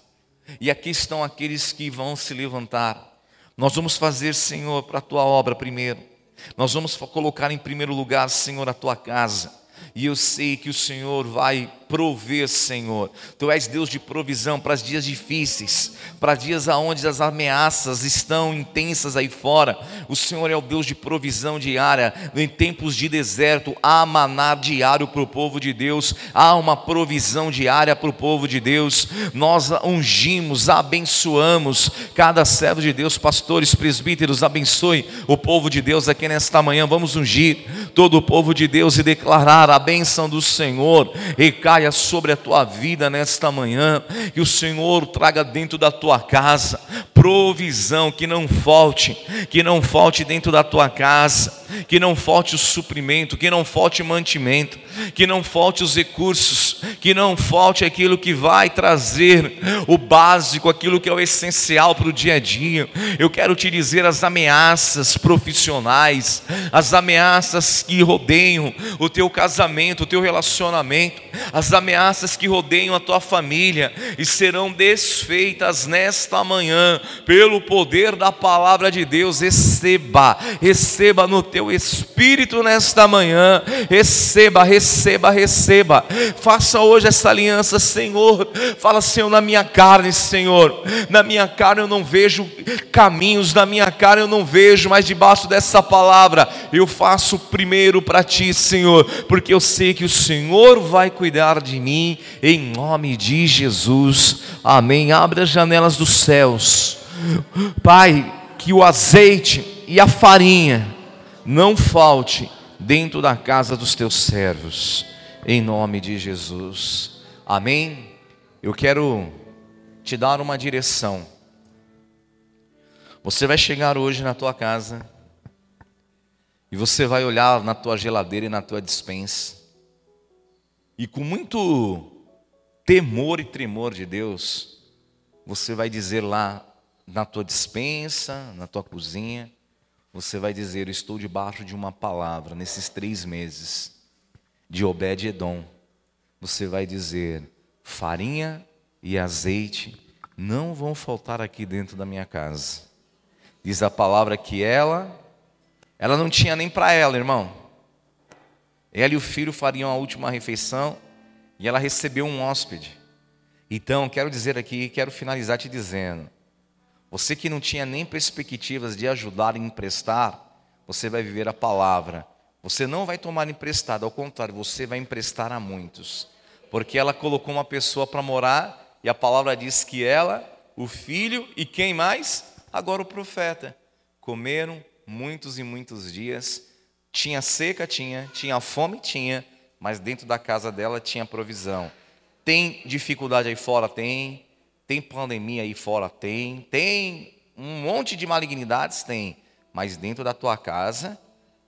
E aqui estão aqueles que vão se levantar. Nós vamos fazer, Senhor, para a tua obra primeiro. Nós vamos colocar em primeiro lugar, Senhor, a tua casa. E eu sei que o Senhor vai prover, Senhor. Tu és Deus de provisão para os dias difíceis, para dias aonde as ameaças estão intensas aí fora. O Senhor é o Deus de provisão diária. Em tempos de deserto, há maná diário para o povo de Deus, há uma provisão diária para o povo de Deus. Nós ungimos, abençoamos cada servo de Deus, pastores, presbíteros, abençoe o povo de Deus aqui nesta manhã. Vamos ungir todo o povo de Deus e declarar a bênção do Senhor. E caia sobre a tua vida nesta manhã, que o Senhor traga dentro da tua casa provisão, que não falte, que não falte dentro da tua casa, que não falte o suprimento, que não falte o mantimento, que não falte os recursos, que não falte aquilo que vai trazer o básico, aquilo que é o essencial para o dia a dia. Eu quero te dizer as ameaças profissionais, as ameaças que rodeiam o teu casamento, o teu relacionamento, as ameaças que rodeiam a tua família e serão desfeitas nesta manhã pelo poder da palavra de Deus. Receba, receba no teu espírito nesta manhã. Receba, receba, receba. Faça hoje essa aliança, Senhor. Fala, Senhor, na minha carne, Senhor. Na minha carne eu não vejo caminhos, na minha carne eu não vejo, mas debaixo dessa palavra eu faço primeiro para ti, Senhor, porque eu sei que o Senhor vai cuidar de mim, em nome de Jesus. Amém. Abre as janelas dos céus. Pai, que o azeite e a farinha não falte dentro da casa dos teus servos, em nome de Jesus. Amém. Eu quero te dar uma direção. Você vai chegar hoje na tua casa e você vai olhar na tua geladeira e na tua dispensa e com muito temor e tremor de Deus, você vai dizer lá na tua dispensa, na tua cozinha, você vai dizer: Estou debaixo de uma palavra nesses três meses de Obed-Edom. Você vai dizer: farinha e azeite não vão faltar aqui dentro da minha casa. Diz a palavra que ela, ela não tinha nem para ela, irmão. Ela e o filho fariam a última refeição e ela recebeu um hóspede. Então, quero dizer aqui, quero finalizar te dizendo: você que não tinha nem perspectivas de ajudar e emprestar, você vai viver a palavra. Você não vai tomar emprestado, ao contrário, você vai emprestar a muitos. Porque ela colocou uma pessoa para morar e a palavra diz que ela, o filho e quem mais? Agora o profeta. Comeram muitos e muitos dias. Tinha seca, tinha. Tinha fome, tinha. Mas dentro da casa dela tinha provisão. Tem dificuldade aí fora? Tem. Tem pandemia aí fora? Tem. Tem um monte de malignidades? Tem. Mas dentro da tua casa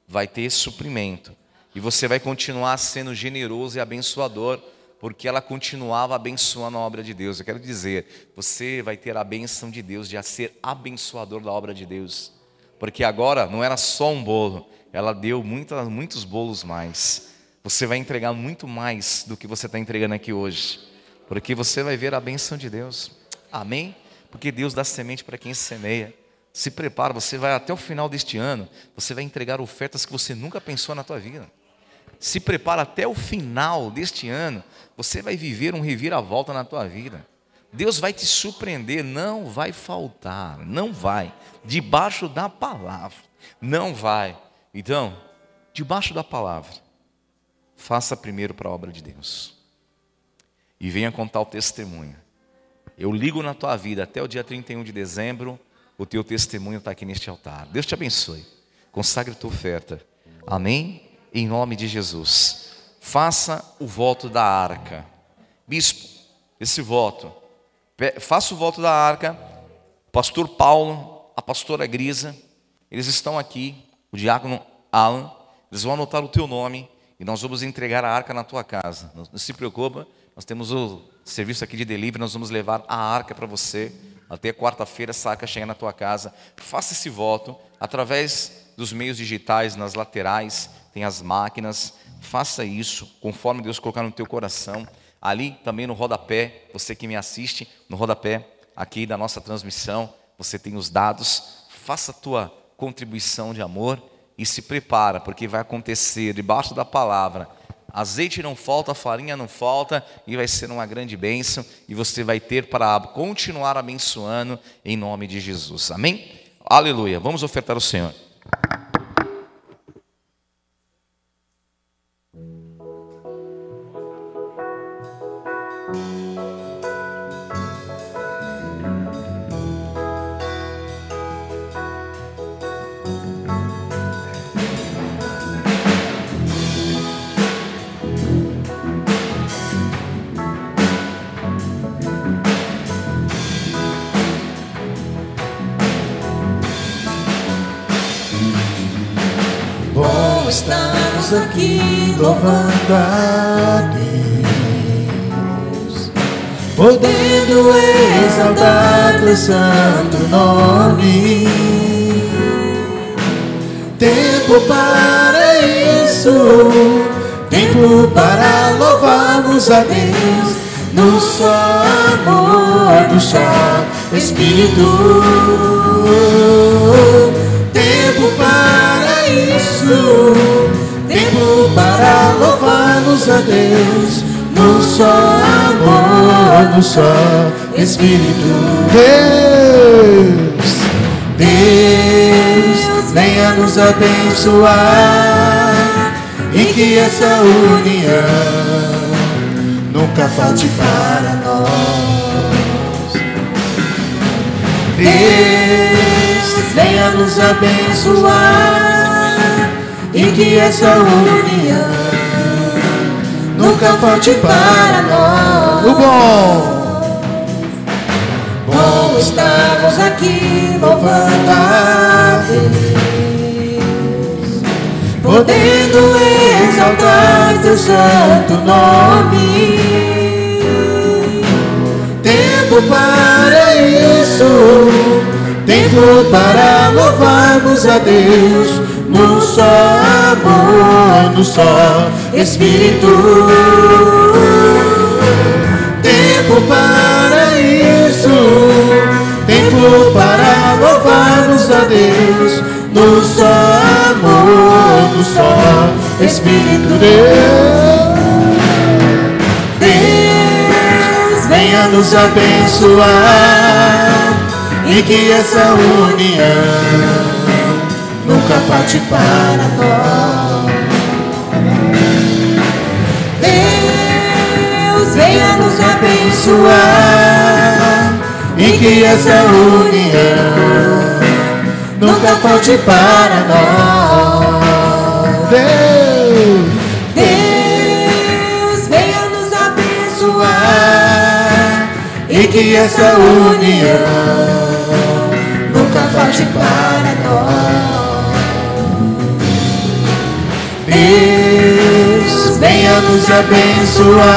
vai ter suprimento. E você vai continuar sendo generoso e abençoador, porque ela continuava abençoando a obra de Deus. Eu quero dizer, você vai ter a bênção de Deus de ser abençoador da obra de Deus. Porque agora não era só um bolo, ela deu muitos, muitos bolos mais. Você vai entregar muito mais do que você está entregando aqui hoje, porque você vai ver a bênção de Deus. Amém? Porque Deus dá semente para quem semeia. Se prepara, você vai até o final deste ano, você vai entregar ofertas que você nunca pensou na tua vida. Se prepara até o final deste ano, você vai viver um reviravolta na tua vida. Deus vai te surpreender, não vai faltar, não vai. Debaixo da palavra, não vai. Então, debaixo da palavra, faça primeiro para a obra de Deus. E venha contar o testemunho. Eu ligo na tua vida até o dia 31 de dezembro, o teu testemunho está aqui neste altar. Deus te abençoe. Consagre tua oferta. Amém? Em nome de Jesus. Faça o voto da arca. Bispo, esse voto Faça o voto da arca. Pastor Paulo, a pastora Grisa, eles estão aqui, o diácono Alan, eles vão anotar o teu nome e nós vamos entregar a arca na tua casa. Não, não se preocupa, nós temos o serviço aqui de delivery, nós vamos levar a arca para você. Até quarta-feira essa arca chega na tua casa. Faça esse voto através dos meios digitais, nas laterais, tem as máquinas. Faça isso conforme Deus colocar no teu coração. Ali também no rodapé, você que me assiste, no rodapé aqui da nossa transmissão, você tem os dados. Faça a tua contribuição de amor e se prepara, porque vai acontecer debaixo da palavra. Azeite não falta, farinha não falta, e vai ser uma grande bênção, e você vai ter para continuar abençoando em nome de Jesus. Amém? Aleluia. Vamos ofertar ao Senhor. Louvarmos a Deus no só amor, no só Espírito. Tempo para isso, tempo para louvarmos a Deus no só amor, no só Espírito. Deus, Deus, venha nos abençoar e que essa união nunca falte para nós. Deus, venha nos abençoar e que essa união nunca falte para nós. O bom. Bom estamos aqui louvando a Deus, podendo exaltar seu santo nome. Tempo para isso, tempo para louvarmos a Deus no só amor, no só Espírito. Tempo para isso, tempo para louvarmos a Deus no só Espírito. Deus, venha nos abençoar e que essa união nunca falte para nós. Deus, venha nos abençoar e que essa união nunca falte para nós. Deus, Deus, venha nos abençoar e que essa união nunca falte para nós. Deus, venha nos abençoar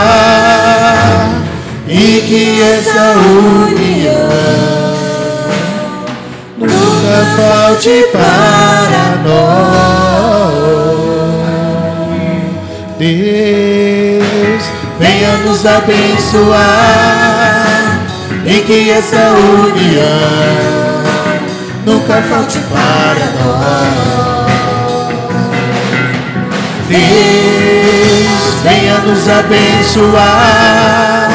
e que essa união nunca falte para nós. Nos abençoar e que essa união nunca falte para nós. Deus, venha nos abençoar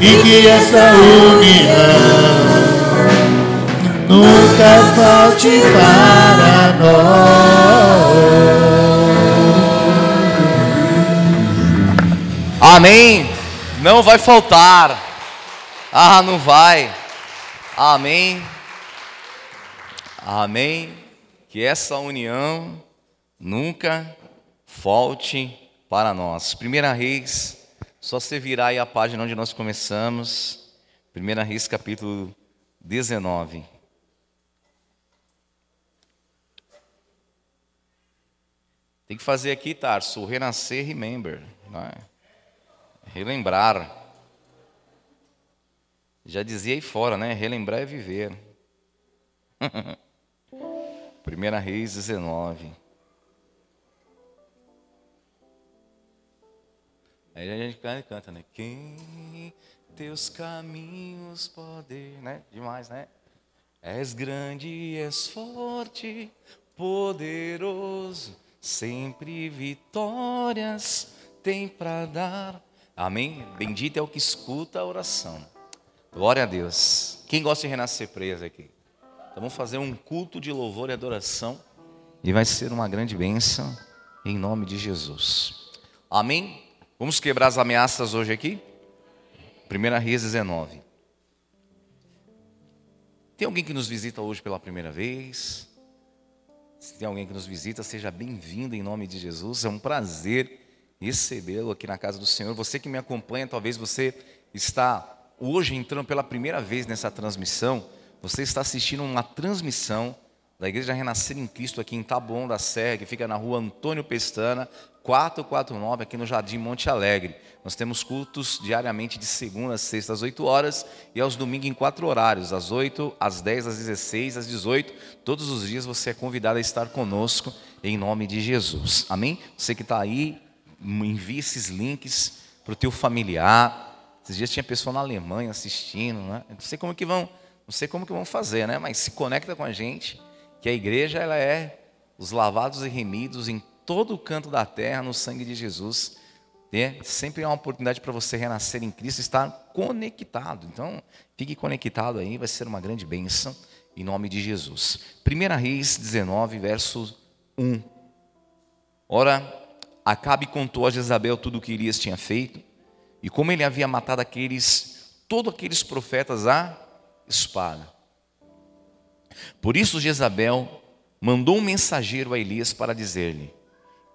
e que essa união nunca falte para nós. Amém. Não vai faltar. Ah, não vai. Amém. Amém. Que essa união nunca falte para nós. Primeira Reis, só você virar aí a página onde nós começamos. Primeira Reis, capítulo 19. Tem que fazer aqui, Tarso, renascer, remember. Né? Relembrar. Já dizia aí fora, né? Relembrar é viver. Primeira Reis 19. Aí a gente canta, canta, né? Quem teus caminhos poder, né? Demais, né? És grande, és forte, poderoso, sempre vitórias tem para dar. Amém? Bendito é o que escuta a oração. Glória a Deus. Quem gosta de renascer preso aqui? Então vamos fazer um culto de louvor e adoração e vai ser uma grande bênção em nome de Jesus. Amém? Vamos quebrar as ameaças hoje aqui? 1 Reis 19. Tem alguém que nos visita hoje pela primeira vez? Se tem alguém que nos visita, seja bem-vindo em nome de Jesus. É um prazer recebê-lo aqui na casa do Senhor. Você que me acompanha, talvez você está hoje entrando pela primeira vez nessa transmissão. Você está assistindo uma transmissão da Igreja Renascer em Cristo aqui em Taboão da Serra, que fica na rua Antônio Pestana, 449, aqui no Jardim Monte Alegre. Nós temos cultos diariamente de segunda a sexta às 8 horas e aos domingos em quatro horários, às 8, às 10, às 16, às 18. Todos os dias você é convidado a estar conosco em nome de Jesus. Amém? Você que está aí, envie esses links para o teu familiar. Esses dias tinha pessoa na Alemanha assistindo, né? Não sei como que vão, não sei como que vão fazer, né? Mas se conecta com a gente, que a igreja ela é os lavados e remidos em todo o canto da terra no sangue de Jesus. É, sempre é uma oportunidade para você renascer em Cristo, estar conectado. Então, fique conectado aí, vai ser uma grande bênção em nome de Jesus. 1 Reis 19, verso 1. Ora, Acabe contou a Jezabel tudo o que Elias tinha feito e como ele havia matado aqueles, todos aqueles profetas à espada. Por isso Jezabel mandou um mensageiro a Elias para dizer-lhe: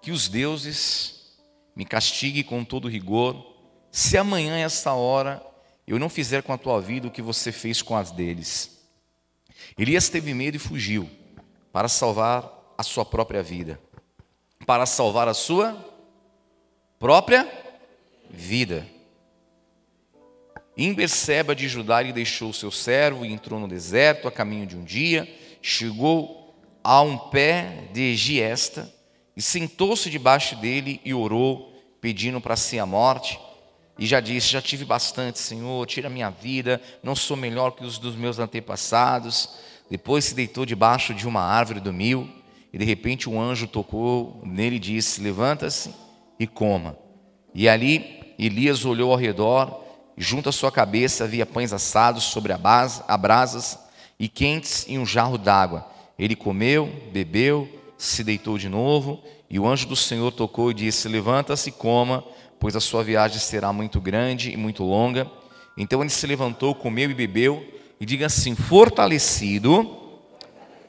que os deuses me castiguem com todo rigor, se amanhã, essa hora, eu não fizer com a tua vida o que você fez com as deles. Elias teve medo e fugiu para salvar a sua própria vida, para salvar a sua própria vida. Em de Judá ele deixou seu servo e entrou no deserto a caminho de um dia, chegou a um pé de giesta e sentou-se debaixo dele e orou, pedindo para si a morte. E já disse: Já tive bastante, Senhor, tira minha vida, não sou melhor que os dos meus antepassados. Depois se deitou debaixo de uma árvore do mil, e de repente um anjo tocou nele e disse: Levanta-se e coma. E ali Elias olhou ao redor e junto à sua cabeça havia pães assados sobre a, base, a brasas e quentes e um jarro d'água. Ele comeu, bebeu, se deitou de novo, e o anjo do Senhor tocou e disse: Levanta-se e coma, pois a sua viagem será muito grande e muito longa. Então ele se levantou, comeu e bebeu, e diga assim: fortalecido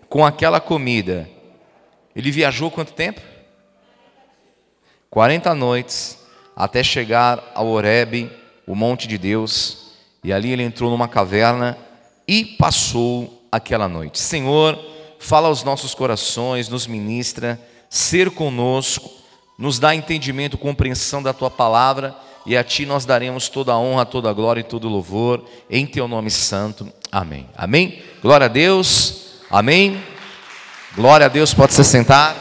com aquela comida. Ele viajou quanto tempo? 40 noites, até chegar ao Horebe, o monte de Deus, e ali ele entrou numa caverna e passou aquela noite. Senhor, fala aos nossos corações, nos ministra, ser conosco, nos dá entendimento, compreensão da tua palavra, e a ti nós daremos toda a honra, toda a glória e todo o louvor, em teu nome santo. Amém. Amém. Glória a Deus. Amém. Glória a Deus, pode se sentar.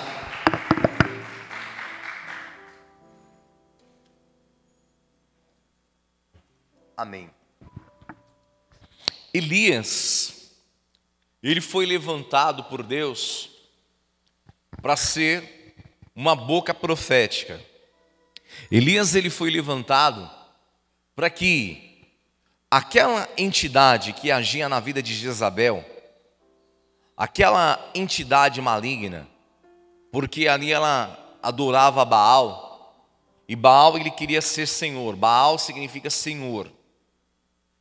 Amém. Elias, ele foi levantado por Deus para ser uma boca profética. Elias ele foi levantado para que aquela entidade que agia na vida de Jezabel, aquela entidade maligna, porque ali ela adorava Baal, e Baal ele queria ser senhor. Baal significa senhor.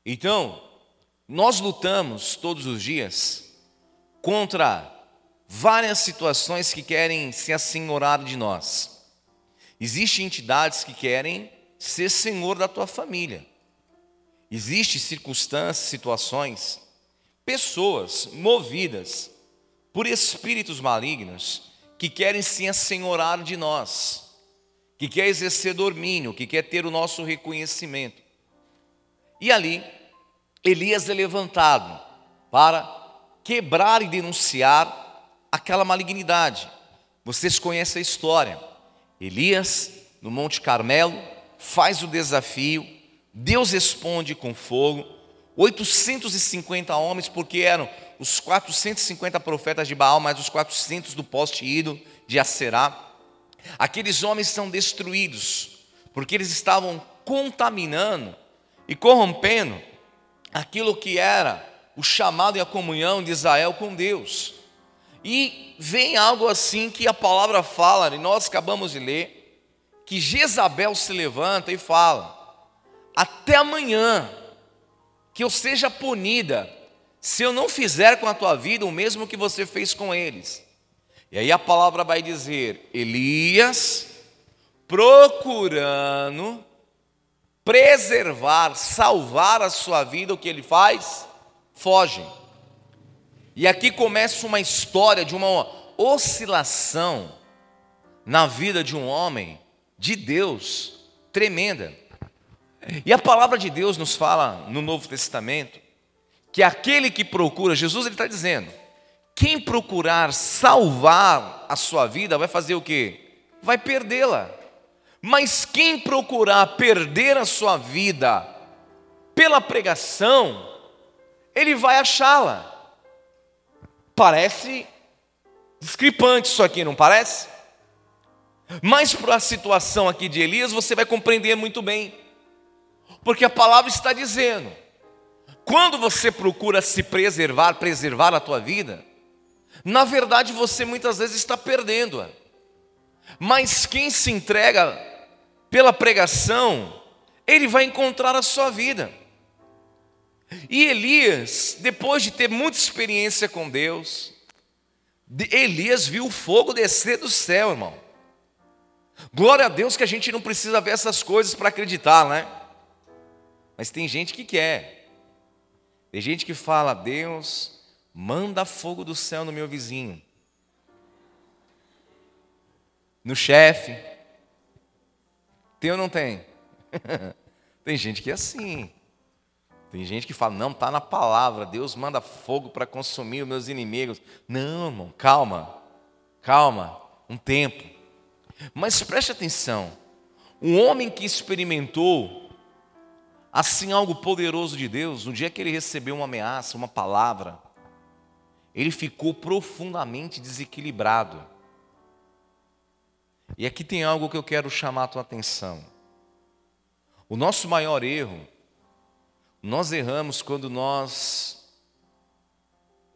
Então, nós lutamos todos os dias contra várias situações que querem se assenhorar de nós. Existem entidades que querem ser senhor da tua família. Existem circunstâncias, situações, pessoas movidas por espíritos malignos que querem se assenhorar de nós, que quer exercer domínio, que quer ter o nosso reconhecimento. E ali, Elias é levantado para quebrar e denunciar aquela malignidade. Vocês conhecem a história. Elias, no Monte Carmelo, faz o desafio, Deus responde com fogo. 850 homens, porque eram os 450 profetas de Baal, mais os 400 do poste ídolo de Aserá. Aqueles homens são destruídos, porque eles estavam contaminando e corrompendo aquilo que era o chamado e a comunhão de Israel com Deus. E vem algo assim que a palavra fala, e nós acabamos de ler, que Jezabel se levanta e fala: Até amanhã, que eu seja punida, se eu não fizer com a tua vida o mesmo que você fez com eles. E aí a palavra vai dizer: Elias, procurando preservar, salvar a sua vida, o que ele faz? Foge. E aqui começa uma história de uma oscilação na vida de um homem de Deus tremenda. E a palavra de Deus nos fala no Novo Testamento que aquele que procura, Jesus ele está dizendo, quem procurar salvar a sua vida vai fazer o que? Vai perdê-la. Mas quem procurar perder a sua vida pela pregação, ele vai achá-la. Parece discrepante isso aqui, não parece? Mas para a situação aqui de Elias, você vai compreender muito bem. Porque a palavra está dizendo: quando você procura se preservar, preservar a tua vida, na verdade você muitas vezes está perdendo-a. Mas quem se entrega pela pregação, ele vai encontrar a sua vida. E Elias, depois de ter muita experiência com Deus, Elias viu o fogo descer do céu, irmão. Glória a Deus que a gente não precisa ver essas coisas para acreditar, né? Mas tem gente que quer. Tem gente que fala: Deus, manda fogo do céu no meu vizinho, no chefe, tem ou não tem? tem gente que é assim. Tem gente que fala, não, está na palavra, Deus manda fogo para consumir os meus inimigos. Não, irmão, calma, calma, um tempo. Mas preste atenção, um homem que experimentou assim algo poderoso de Deus, no dia que ele recebeu uma ameaça, uma palavra, ele ficou profundamente desequilibrado. E aqui tem algo que eu quero chamar a tua atenção. O nosso maior erro Nós erramos quando nós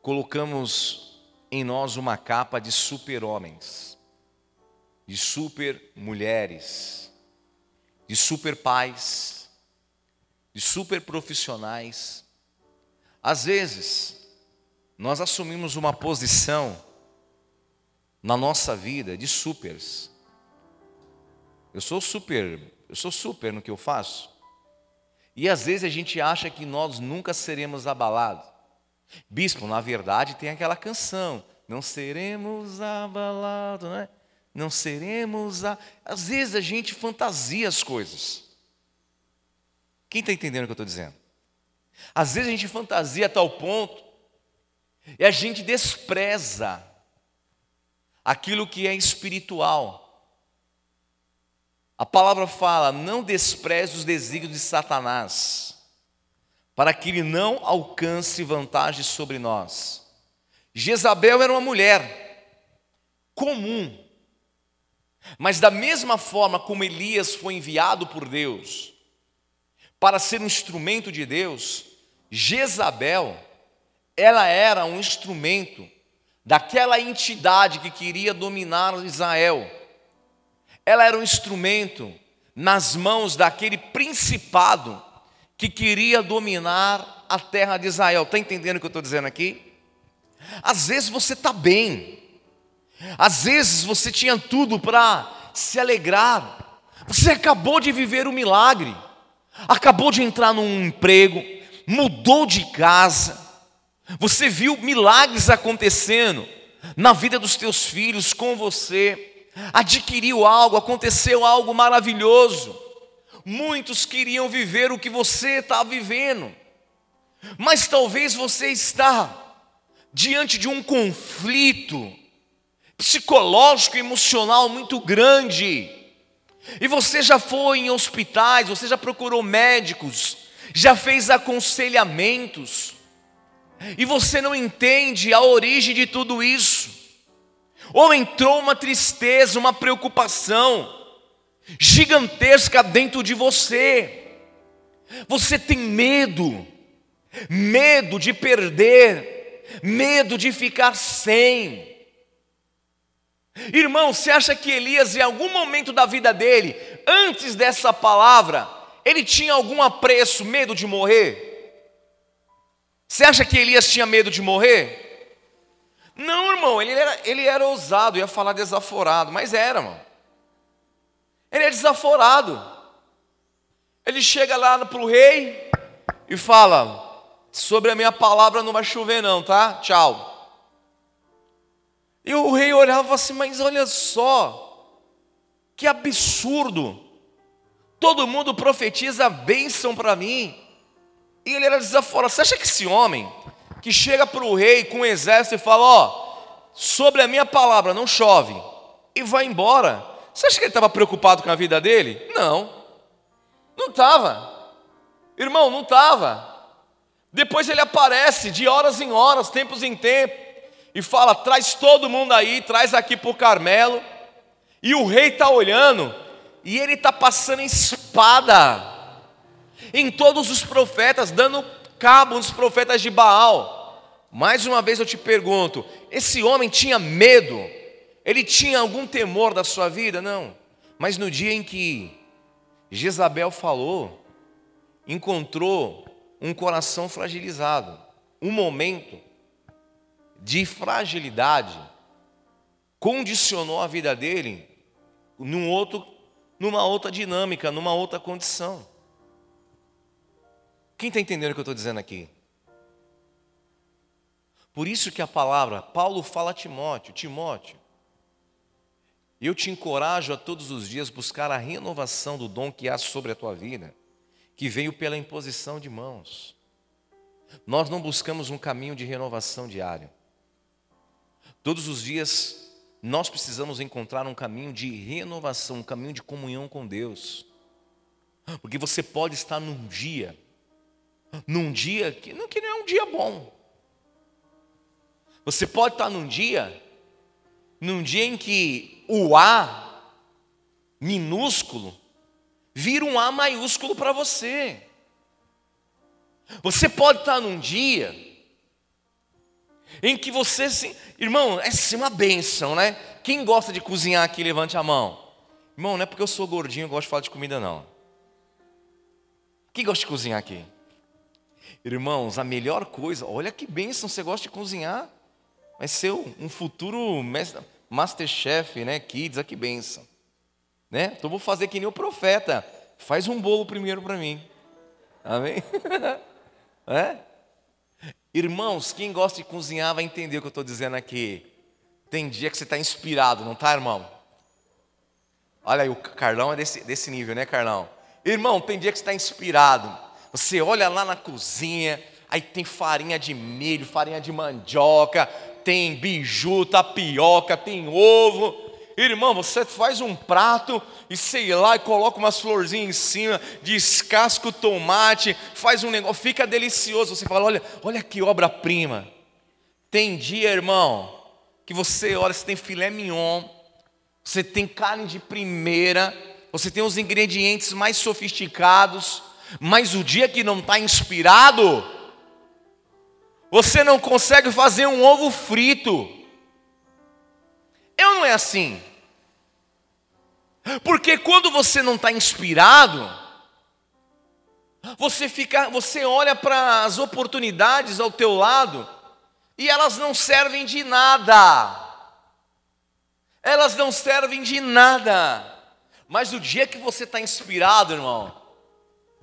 colocamos em nós uma capa de super-homens, de super-mulheres, de super-pais, de super-profissionais. Às vezes, nós assumimos uma posição na nossa vida de supers. Eu sou super, eu sou super no que eu faço. E às vezes a gente acha que nós nunca seremos abalados. Bispo, na verdade, tem aquela canção, não seremos abalados, né? Não seremos a... Às vezes a gente fantasia as coisas. Quem está entendendo o que eu estou dizendo? Às vezes a gente fantasia a tal ponto e a gente despreza aquilo que é espiritual. A palavra fala: não despreze os desígnios de Satanás, para que ele não alcance vantagem sobre nós. Jezabel era uma mulher comum, mas da mesma forma como Elias foi enviado por Deus para ser um instrumento de Deus, Jezabel, ela era um instrumento daquela entidade que queria dominar Israel. Ela era um instrumento nas mãos daquele principado que queria dominar a terra de Israel. Está entendendo o que eu estou dizendo aqui? Às vezes você está bem, às vezes você tinha tudo para se alegrar, você acabou de viver um milagre, acabou de entrar num emprego, mudou de casa, você viu milagres acontecendo na vida dos teus filhos, com você, adquiriu algo, aconteceu algo maravilhoso. Muitos queriam viver o que você está vivendo, mas talvez você está diante de um conflito psicológico e emocional muito grande. E você já foi em hospitais, você já procurou médicos, já fez aconselhamentos, e você não entende a origem de tudo isso, ou entrou uma tristeza, uma preocupação gigantesca dentro de você, você tem medo, medo de perder, medo de ficar sem. Irmão, você acha que Elias, em algum momento da vida dele, antes dessa palavra, ele tinha algum apreço, medo de morrer? Você acha que Elias tinha medo de morrer? Não, irmão, ele era, ele era ousado, ia falar desaforado, mas era, irmão. Ele é desaforado. Ele chega lá para o rei e fala: Sobre a minha palavra não vai chover, não, tá? Tchau. E o rei olhava assim, mas olha só, que absurdo. Todo mundo profetiza bênção para mim. E ele era desaforado. Você acha que esse homem que chega para o rei com um exército e fala: Ó, sobre a minha palavra não chove, e vai embora, você acha que ele estava preocupado com a vida dele? Não, não estava, irmão, não estava. Depois ele aparece de horas em horas, tempos em tempo, e fala: traz todo mundo aí, traz aqui para o Carmelo. E o rei está olhando, e ele está passando espada em todos os profetas, dando cabo nos profetas de Baal. Mais uma vez eu te pergunto: esse homem tinha medo? Ele tinha algum temor da sua vida? Não. Mas no dia em que Jezabel falou, encontrou um coração fragilizado, um momento de fragilidade, condicionou a vida dele num outro, numa outra dinâmica, numa outra condição. Quem está entendendo o que eu estou dizendo aqui? Por isso que a palavra, Paulo fala a Timóteo, Timóteo, eu te encorajo a todos os dias buscar a renovação do dom que há sobre a tua vida, que veio pela imposição de mãos. Nós não buscamos um caminho de renovação diário. Todos os dias nós precisamos encontrar um caminho de renovação, um caminho de comunhão com Deus. Porque você pode estar num dia num dia que não, que não é um dia bom. Você pode estar num dia, num dia em que o A minúsculo vira um A maiúsculo para você. Você pode estar num dia em que você, sim, irmão, é sim uma bênção, né? Quem gosta de cozinhar aqui, levante a mão. Irmão, não é porque eu sou gordinho, eu gosto de falar de comida, não. Quem gosta de cozinhar aqui? Irmãos, a melhor coisa, olha que bênção, você gosta de cozinhar. Vai ser um futuro Masterchef, né? Kids, que bênção. Né? Então vou fazer que nem o profeta. Faz um bolo primeiro para mim. Amém? é? Irmãos, quem gosta de cozinhar vai entender o que eu estou dizendo aqui. Tem dia que você está inspirado, não está, irmão? Olha aí, o Carlão é desse, desse nível, né, Carlão? Irmão, tem dia que você está inspirado. Você olha lá na cozinha, aí tem farinha de milho, farinha de mandioca, tem biju, tapioca, tem ovo. Irmão, você faz um prato e sei lá, e coloca umas florzinhas em cima, descasca o tomate, faz um negócio, fica delicioso. Você fala: olha, olha que obra-prima. Tem dia, irmão, que você olha, você tem filé mignon, você tem carne de primeira, você tem os ingredientes mais sofisticados, mas o dia que não está inspirado, você não consegue fazer um ovo frito. Eu não é assim. Porque quando você não está inspirado, você fica, você olha para as oportunidades ao teu lado e elas não servem de nada. Elas não servem de nada. Mas o dia que você está inspirado, irmão,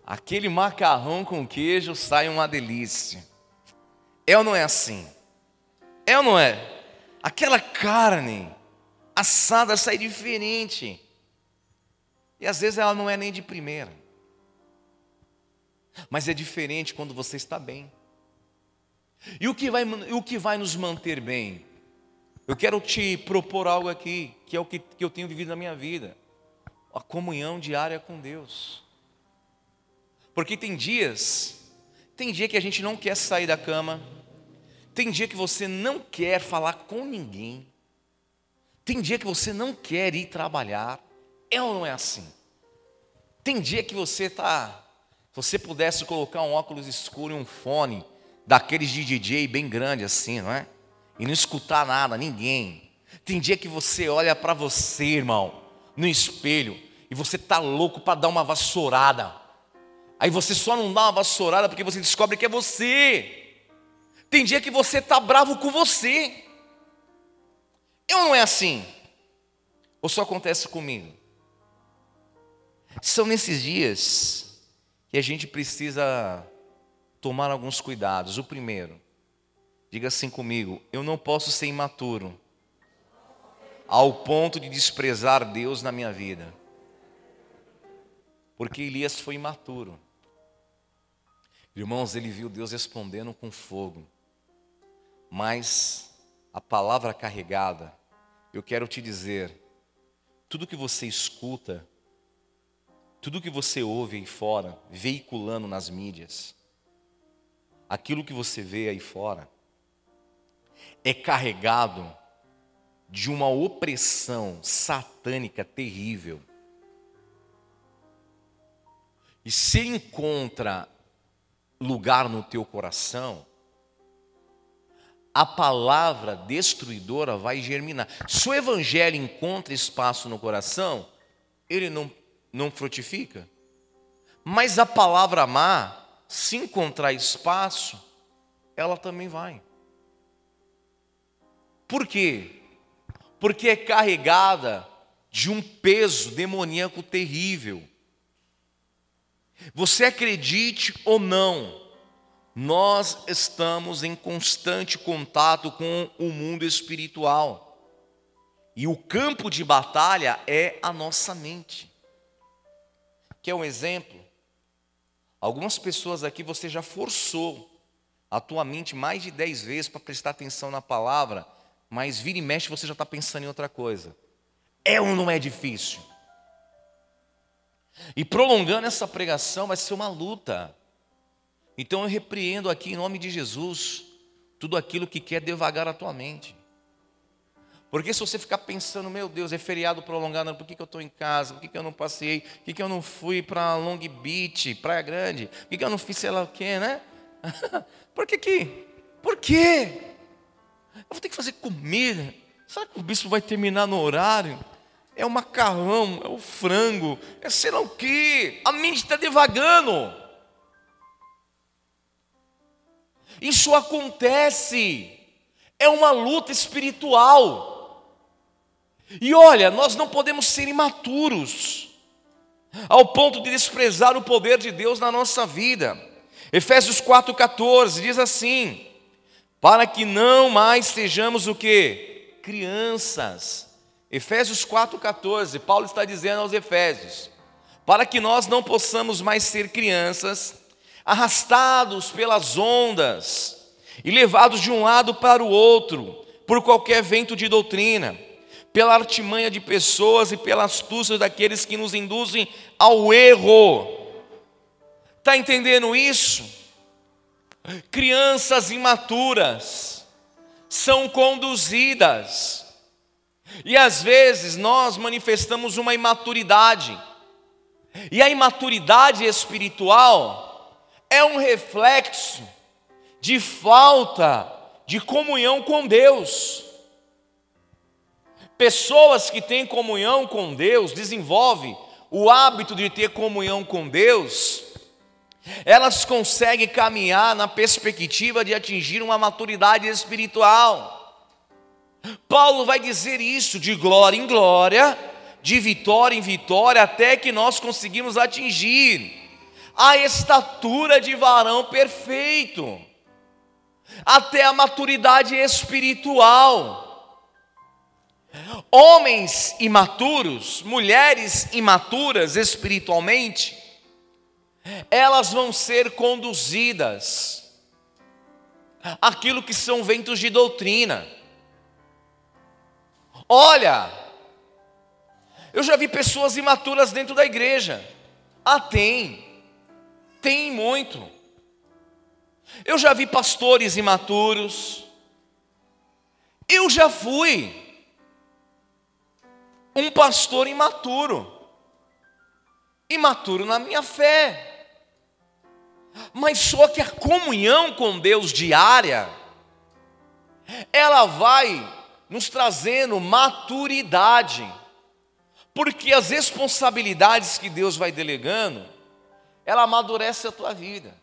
aquele macarrão com queijo sai uma delícia. É ou não é assim? É ou não é? Aquela carne assada sai diferente. E às vezes ela não é nem de primeira. Mas é diferente quando você está bem. E o que vai, o que vai nos manter bem? Eu quero te propor algo aqui, que é o que, que eu tenho vivido na minha vida: a comunhão diária com Deus. Porque tem dias, tem dia que a gente não quer sair da cama, tem dia que você não quer falar com ninguém, tem dia que você não quer ir trabalhar, é ou não é assim? Tem dia que você está. Se você pudesse colocar um óculos escuro e um fone, daqueles de DJ bem grande assim, não é? E não escutar nada, ninguém. Tem dia que você olha para você, irmão, no espelho, e você tá louco para dar uma vassourada. Aí você só não dá uma vassourada porque você descobre que é você. Tem dia que você tá bravo com você. Eu não é assim. Ou só acontece comigo? São nesses dias que a gente precisa tomar alguns cuidados. O primeiro, diga assim comigo: eu não posso ser imaturo ao ponto de desprezar Deus na minha vida. Porque Elias foi imaturo. Irmãos, ele viu Deus respondendo com fogo. Mas a palavra carregada, eu quero te dizer, tudo que você escuta tudo que você ouve aí fora, veiculando nas mídias, aquilo que você vê aí fora, é carregado de uma opressão satânica terrível. E se encontra lugar no teu coração, a palavra destruidora vai germinar. Se o evangelho encontra espaço no coração, ele não não frutifica. Mas a palavra má, se encontrar espaço, ela também vai. Por quê? Porque é carregada de um peso demoníaco terrível. Você acredite ou não, nós estamos em constante contato com o mundo espiritual. E o campo de batalha é a nossa mente. Quer um exemplo? Algumas pessoas aqui você já forçou a tua mente mais de dez vezes para prestar atenção na palavra, mas vira e mexe você já está pensando em outra coisa. É ou não é difícil? E prolongando essa pregação vai ser uma luta. Então eu repreendo aqui em nome de Jesus tudo aquilo que quer devagar a tua mente. Porque se você ficar pensando, meu Deus, é feriado prolongado, por que, que eu estou em casa? Por que, que eu não passei? Por que, que eu não fui para Long Beach, Praia Grande? Por que, que eu não fiz sei lá o quê, né? Por que que? Por quê? Eu vou ter que fazer comida. Será que o bispo vai terminar no horário? É o macarrão, é o frango, é sei lá o quê. A mente está devagando. Isso acontece. É uma luta espiritual. E olha, nós não podemos ser imaturos ao ponto de desprezar o poder de Deus na nossa vida. Efésios 4,14 diz assim: para que não mais sejamos o que? Crianças. Efésios 4,14, Paulo está dizendo aos Efésios: para que nós não possamos mais ser crianças, arrastados pelas ondas e levados de um lado para o outro, por qualquer vento de doutrina, pela artimanha de pessoas e pela astúcia daqueles que nos induzem ao erro. Está entendendo isso? Crianças imaturas são conduzidas, e às vezes nós manifestamos uma imaturidade, e a imaturidade espiritual é um reflexo de falta de comunhão com Deus. Pessoas que têm comunhão com Deus, desenvolvem o hábito de ter comunhão com Deus, elas conseguem caminhar na perspectiva de atingir uma maturidade espiritual. Paulo vai dizer isso de glória em glória, de vitória em vitória, até que nós conseguimos atingir a estatura de varão perfeito até a maturidade espiritual. Homens imaturos, mulheres imaturas espiritualmente, elas vão ser conduzidas aquilo que são ventos de doutrina. Olha, eu já vi pessoas imaturas dentro da igreja. Ah, tem, tem muito. Eu já vi pastores imaturos. Eu já fui um pastor imaturo. Imaturo na minha fé. Mas só que a comunhão com Deus diária, ela vai nos trazendo maturidade. Porque as responsabilidades que Deus vai delegando, ela amadurece a tua vida.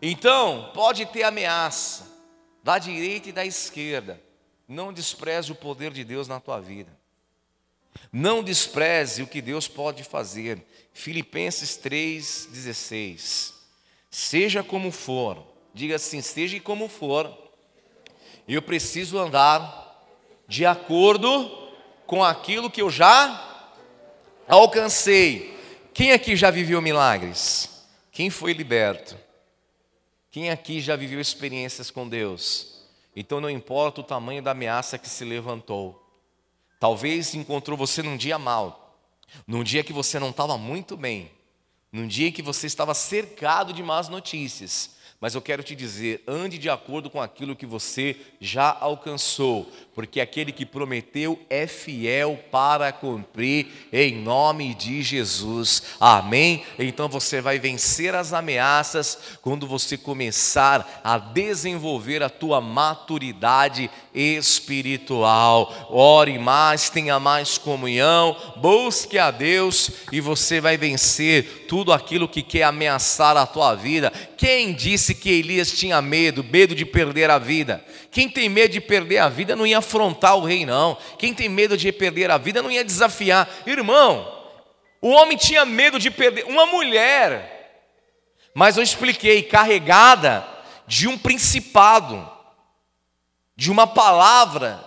Então, pode ter ameaça da direita e da esquerda. Não despreze o poder de Deus na tua vida. Não despreze o que Deus pode fazer. Filipenses 3,16. Seja como for, diga assim: seja como for, eu preciso andar de acordo com aquilo que eu já alcancei. Quem aqui já viveu milagres? Quem foi liberto? Quem aqui já viveu experiências com Deus? Então não importa o tamanho da ameaça que se levantou. Talvez encontrou você num dia mal, num dia que você não estava muito bem, num dia que você estava cercado de más notícias. Mas eu quero te dizer, ande de acordo com aquilo que você já alcançou, porque aquele que prometeu é fiel para cumprir, em nome de Jesus. Amém? Então você vai vencer as ameaças quando você começar a desenvolver a tua maturidade espiritual. Ore mais, tenha mais comunhão, busque a Deus e você vai vencer tudo aquilo que quer ameaçar a tua vida. Quem disse que Elias tinha medo, medo de perder a vida? Quem tem medo de perder a vida não ia afrontar o rei, não. Quem tem medo de perder a vida não ia desafiar. Irmão, o homem tinha medo de perder uma mulher, mas eu expliquei, carregada de um principado, de uma palavra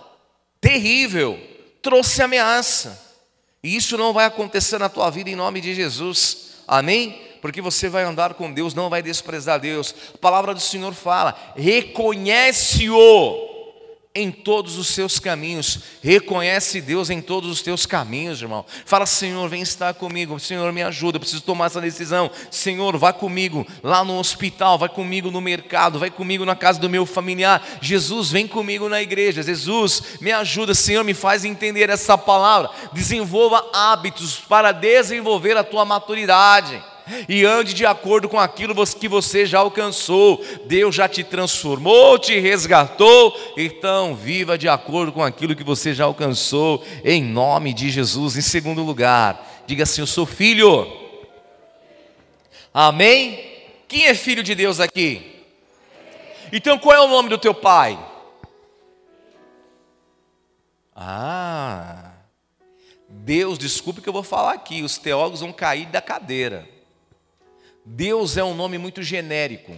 terrível, trouxe ameaça. E isso não vai acontecer na tua vida em nome de Jesus. Amém? Porque você vai andar com Deus, não vai desprezar Deus. A palavra do Senhor fala: reconhece-o em todos os seus caminhos. Reconhece Deus em todos os teus caminhos, irmão. Fala, Senhor, vem estar comigo. Senhor, me ajuda. Eu preciso tomar essa decisão. Senhor, vá comigo lá no hospital, vai comigo no mercado, vai comigo na casa do meu familiar. Jesus, vem comigo na igreja. Jesus, me ajuda. Senhor, me faz entender essa palavra. Desenvolva hábitos para desenvolver a tua maturidade. E ande de acordo com aquilo que você já alcançou. Deus já te transformou, te resgatou, então viva de acordo com aquilo que você já alcançou, em nome de Jesus. Em segundo lugar, diga assim: Eu sou filho. Amém? Quem é filho de Deus aqui? Então qual é o nome do teu pai? Ah, Deus, desculpe que eu vou falar aqui, os teólogos vão cair da cadeira. Deus é um nome muito genérico.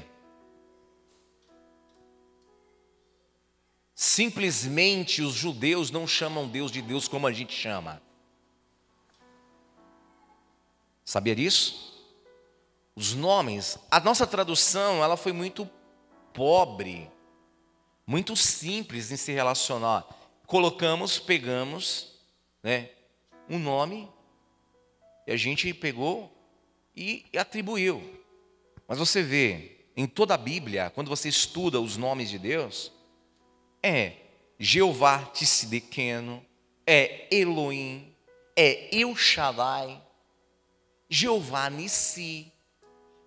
Simplesmente os judeus não chamam Deus de Deus como a gente chama. Sabia disso? Os nomes, a nossa tradução, ela foi muito pobre, muito simples em se relacionar. Colocamos, pegamos, né, um nome e a gente pegou e atribuiu. Mas você vê, em toda a Bíblia, quando você estuda os nomes de Deus, é Jeová Tissidekeno, é Elohim, é El Shaddai, Jeová Nissi,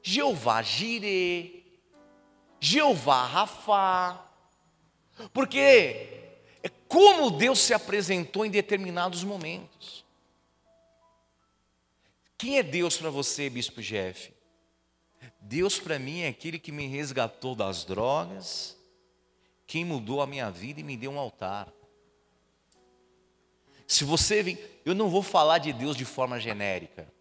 Jeová Jireh, Jeová Rafá. Porque é como Deus se apresentou em determinados momentos. Quem é Deus para você, Bispo Jeff? Deus para mim é aquele que me resgatou das drogas, quem mudou a minha vida e me deu um altar. Se você vem, eu não vou falar de Deus de forma genérica.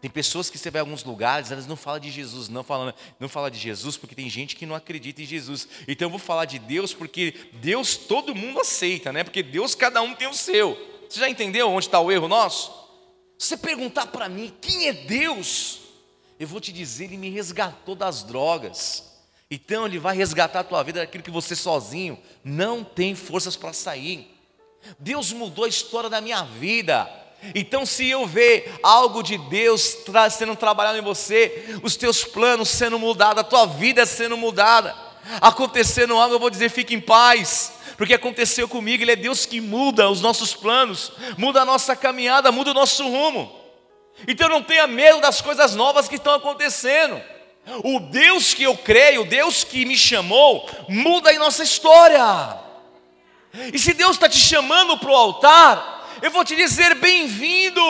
Tem pessoas que você vai em alguns lugares, elas não falam de Jesus, não falam, não fala de Jesus porque tem gente que não acredita em Jesus. Então eu vou falar de Deus porque Deus todo mundo aceita, né? Porque Deus cada um tem o seu. Você já entendeu onde está o erro nosso? Você perguntar para mim quem é Deus, eu vou te dizer, Ele me resgatou das drogas. Então Ele vai resgatar a tua vida daquilo que você sozinho não tem forças para sair. Deus mudou a história da minha vida. Então, se eu ver algo de Deus sendo trabalhado em você, os teus planos sendo mudados, a tua vida sendo mudada, acontecendo algo, eu vou dizer: fique em paz, porque aconteceu comigo, Ele é Deus que muda os nossos planos, muda a nossa caminhada, muda o nosso rumo. Então não tenha medo das coisas novas que estão acontecendo. O Deus que eu creio, o Deus que me chamou, muda a nossa história. E se Deus está te chamando para o altar, eu vou te dizer bem-vindo,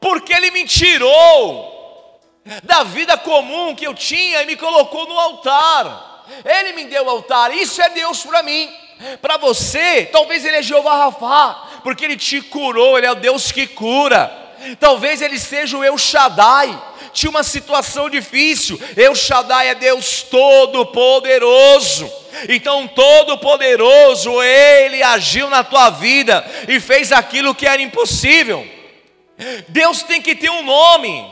porque Ele me tirou da vida comum que eu tinha e me colocou no altar. Ele me deu o altar, isso é Deus para mim. Para você, talvez Ele é Jeová Rafá, porque Ele te curou, Ele é o Deus que cura. Talvez Ele seja o El Shaddai, tinha uma situação difícil. El Shaddai é Deus Todo-Poderoso. Então, Todo-Poderoso, Ele agiu na tua vida e fez aquilo que era impossível. Deus tem que ter um nome.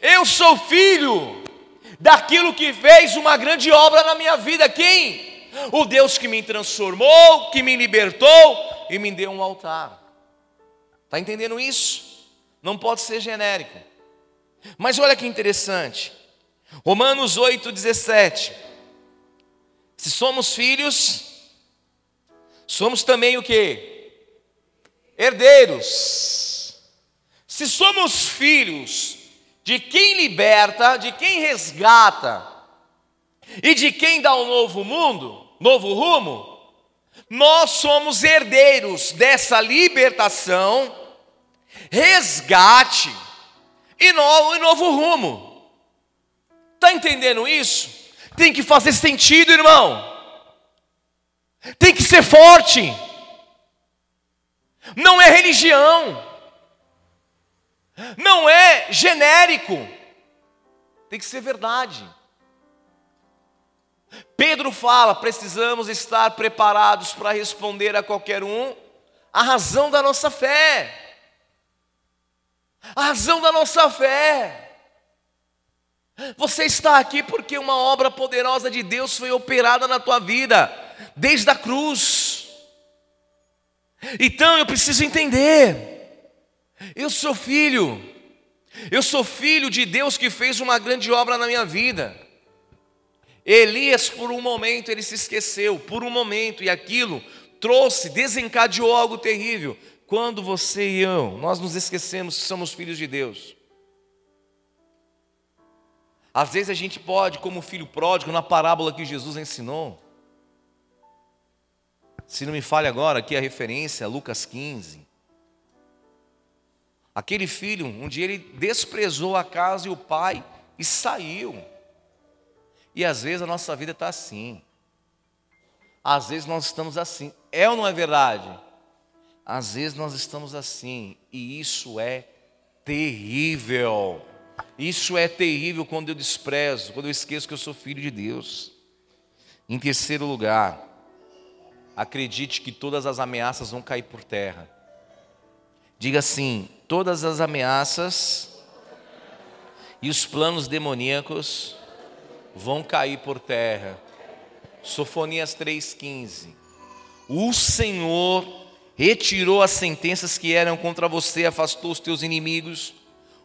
Eu sou filho daquilo que fez uma grande obra na minha vida. Quem? O Deus que me transformou, que me libertou e me deu um altar. Está entendendo isso? Não pode ser genérico. Mas olha que interessante. Romanos 8,17. Se somos filhos, somos também o que? Herdeiros. Se somos filhos de quem liberta, de quem resgata e de quem dá um novo mundo, novo rumo, nós somos herdeiros dessa libertação, resgate e novo, rumo. Está entendendo isso? Tem que fazer sentido, irmão. Tem que ser forte. Não é religião. Não é genérico. Tem que ser verdade. Pedro fala: precisamos estar preparados para responder a qualquer um a razão da nossa fé. A razão da nossa fé. Você está aqui porque uma obra poderosa de Deus foi operada na tua vida, desde a cruz. Então eu preciso entender. Eu sou filho. Eu sou filho de Deus que fez uma grande obra na minha vida. Elias, por um momento, ele se esqueceu, por um momento, e aquilo trouxe, desencadeou algo terrível. Quando você e eu, nós nos esquecemos que somos filhos de Deus. Às vezes a gente pode, como filho pródigo, na parábola que Jesus ensinou. Se não me falha agora, aqui a referência, Lucas 15. Aquele filho, um dia ele desprezou a casa e o pai e saiu. E às vezes a nossa vida está assim. Às vezes nós estamos assim. É ou não é verdade? Às vezes nós estamos assim. E isso é terrível. Isso é terrível quando eu desprezo, quando eu esqueço que eu sou filho de Deus. Em terceiro lugar, acredite que todas as ameaças vão cair por terra. Diga assim: todas as ameaças e os planos demoníacos vão cair por terra. Sofonias 3,15. O Senhor retirou as sentenças que eram contra você, afastou os teus inimigos.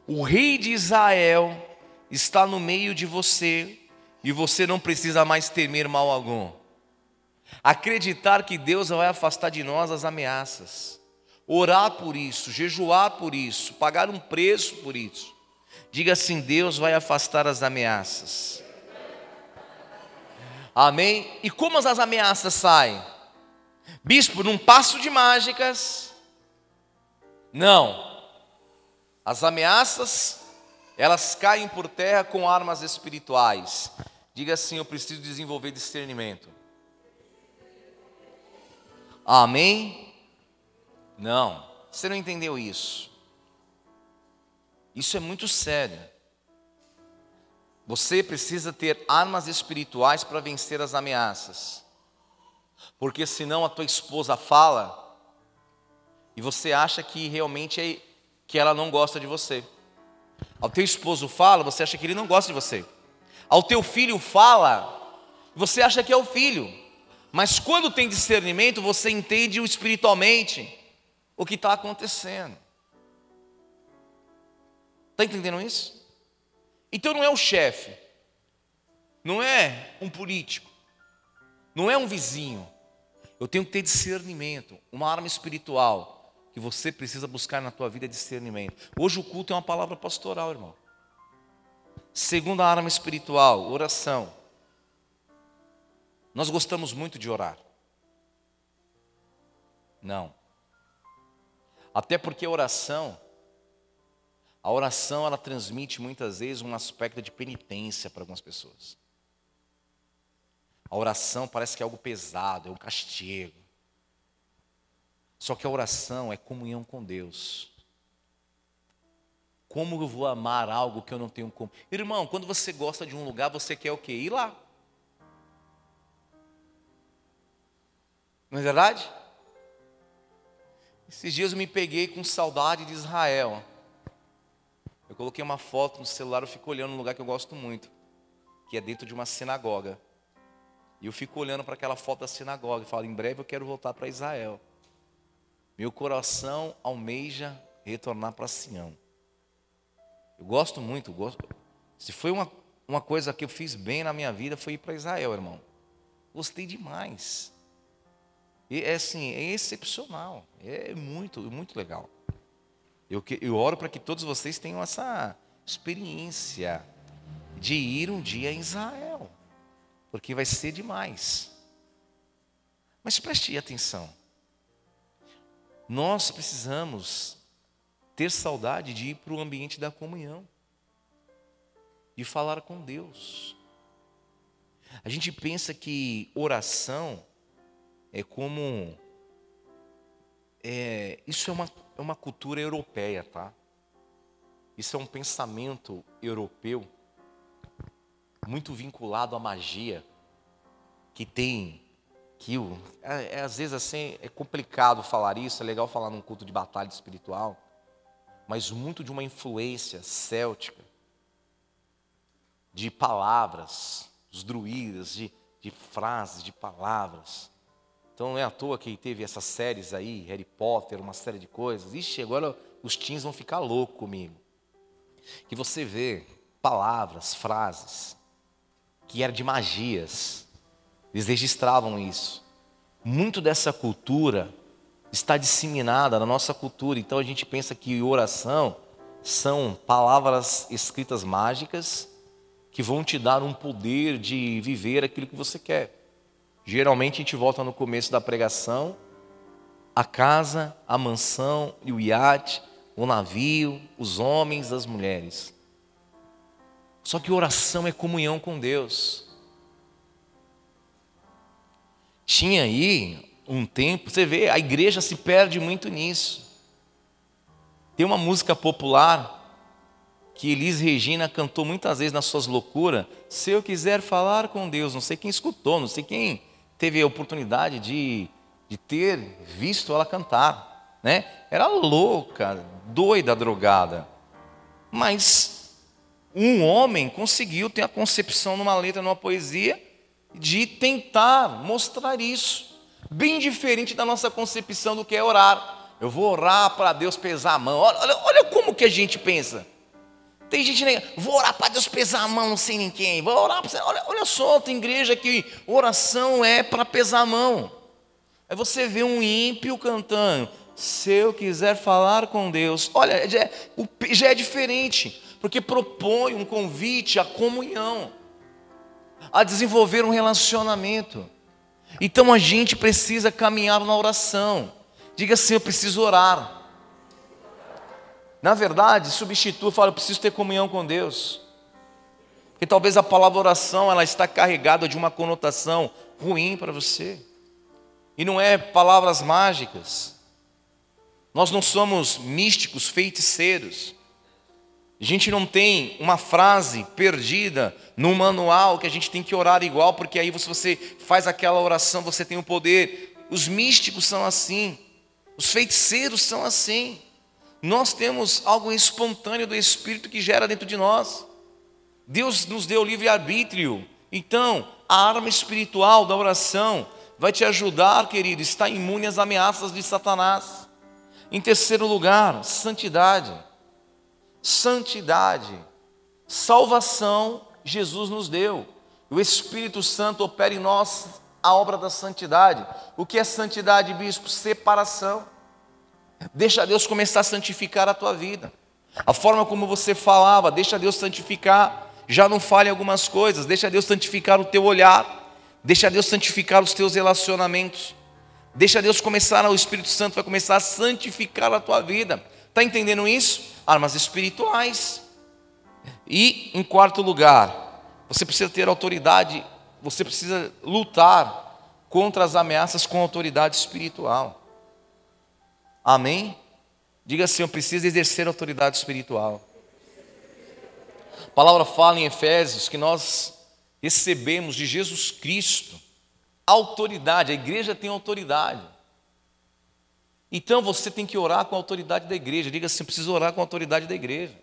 O rei de Israel está no meio de você e você não precisa mais temer mal algum. Acreditar que Deus vai afastar de nós as ameaças, orar por isso, jejuar por isso, pagar um preço por isso. Diga assim: Deus vai afastar as ameaças. Amém? E como as ameaças saem? Bispo, num passo de mágicas? Não. As ameaças, elas caem por terra com armas espirituais. Diga assim: eu preciso desenvolver discernimento. Amém? Não, você não entendeu isso. Isso é muito sério. Você precisa ter armas espirituais para vencer as ameaças. Porque senão a tua esposa fala e você acha que realmente é que ela não gosta de você. Ao teu esposo fala, você acha que ele não gosta de você. Ao teu filho fala, você acha que é o filho. Mas quando tem discernimento, você entende espiritualmente o que está acontecendo. Está entendendo isso? Então não é o chefe, não é um político, não é um vizinho. Eu tenho que ter discernimento, uma arma espiritual que você precisa buscar na tua vida é discernimento. Hoje o culto é uma palavra pastoral, irmão. Segunda arma espiritual, oração. Nós gostamos muito de orar. Não. Até porque a oração a oração ela transmite muitas vezes um aspecto de penitência para algumas pessoas. A oração parece que é algo pesado, é um castigo. Só que a oração é comunhão com Deus. Como eu vou amar algo que eu não tenho como? Irmão, quando você gosta de um lugar, você quer o quê? Ir lá. Não é verdade? Esses dias eu me peguei com saudade de Israel. Eu coloquei uma foto no celular, eu fico olhando num lugar que eu gosto muito, que é dentro de uma sinagoga. E eu fico olhando para aquela foto da sinagoga e falo: em breve eu quero voltar para Israel. Meu coração almeja retornar para Sião. Eu gosto muito, gosto. Se foi uma, uma coisa que eu fiz bem na minha vida, foi ir para Israel, irmão. Gostei demais. E é assim, é excepcional. É muito, muito legal. Eu, eu oro para que todos vocês tenham essa experiência de ir um dia em Israel, porque vai ser demais. Mas preste atenção. Nós precisamos ter saudade de ir para o ambiente da comunhão, de falar com Deus. A gente pensa que oração é como. É, isso é uma é uma cultura europeia, tá? Isso é um pensamento europeu muito vinculado à magia que tem que é, é, às vezes assim é complicado falar isso, é legal falar num culto de batalha espiritual, mas muito de uma influência céltica de palavras, os druidas, de, de frases, de palavras. Então não é à toa que teve essas séries aí, Harry Potter, uma série de coisas. Ixi, agora os teens vão ficar loucos comigo. Que você vê palavras, frases, que eram de magias. Eles registravam isso. Muito dessa cultura está disseminada na nossa cultura. Então a gente pensa que oração são palavras escritas mágicas que vão te dar um poder de viver aquilo que você quer. Geralmente a gente volta no começo da pregação, a casa, a mansão e o iate, o navio, os homens, as mulheres. Só que oração é comunhão com Deus. Tinha aí um tempo, você vê, a igreja se perde muito nisso. Tem uma música popular que Elis Regina cantou muitas vezes nas suas loucuras. Se eu quiser falar com Deus, não sei quem escutou, não sei quem teve a oportunidade de, de ter visto ela cantar, né? Era louca, doida, drogada. Mas um homem conseguiu ter a concepção numa letra, numa poesia, de tentar mostrar isso. Bem diferente da nossa concepção do que é orar. Eu vou orar para Deus pesar a mão. Olha, olha, olha como que a gente pensa. Tem gente que vou orar para Deus pesar a mão, não sei ninguém. Vou orar para olha, olha só, tem igreja que oração é para pesar a mão. Aí você vê um ímpio cantando. Se eu quiser falar com Deus, olha, já é, já é diferente, porque propõe um convite à comunhão, a desenvolver um relacionamento. Então a gente precisa caminhar na oração. Diga assim: eu preciso orar. Na verdade, substitua, fala, eu preciso ter comunhão com Deus. Porque talvez a palavra oração ela está carregada de uma conotação ruim para você. E não é palavras mágicas. Nós não somos místicos, feiticeiros. A gente não tem uma frase perdida no manual que a gente tem que orar igual, porque aí se você faz aquela oração, você tem o poder. Os místicos são assim. Os feiticeiros são assim. Nós temos algo espontâneo do Espírito que gera dentro de nós. Deus nos deu livre-arbítrio. Então, a arma espiritual da oração vai te ajudar, querido, está imune às ameaças de Satanás. Em terceiro lugar, santidade. Santidade. Salvação, Jesus nos deu. O Espírito Santo opera em nós a obra da santidade. O que é santidade, bispo? Separação. Deixa Deus começar a santificar a tua vida. A forma como você falava, deixa Deus santificar. Já não fale algumas coisas, deixa Deus santificar o teu olhar, deixa Deus santificar os teus relacionamentos. Deixa Deus começar, o Espírito Santo vai começar a santificar a tua vida. Está entendendo isso? Armas espirituais. E em quarto lugar, você precisa ter autoridade, você precisa lutar contra as ameaças com autoridade espiritual. Amém? Diga assim: eu preciso exercer autoridade espiritual. A palavra fala em Efésios que nós recebemos de Jesus Cristo autoridade, a igreja tem autoridade. Então você tem que orar com a autoridade da igreja. Diga assim: preciso orar com a autoridade da igreja.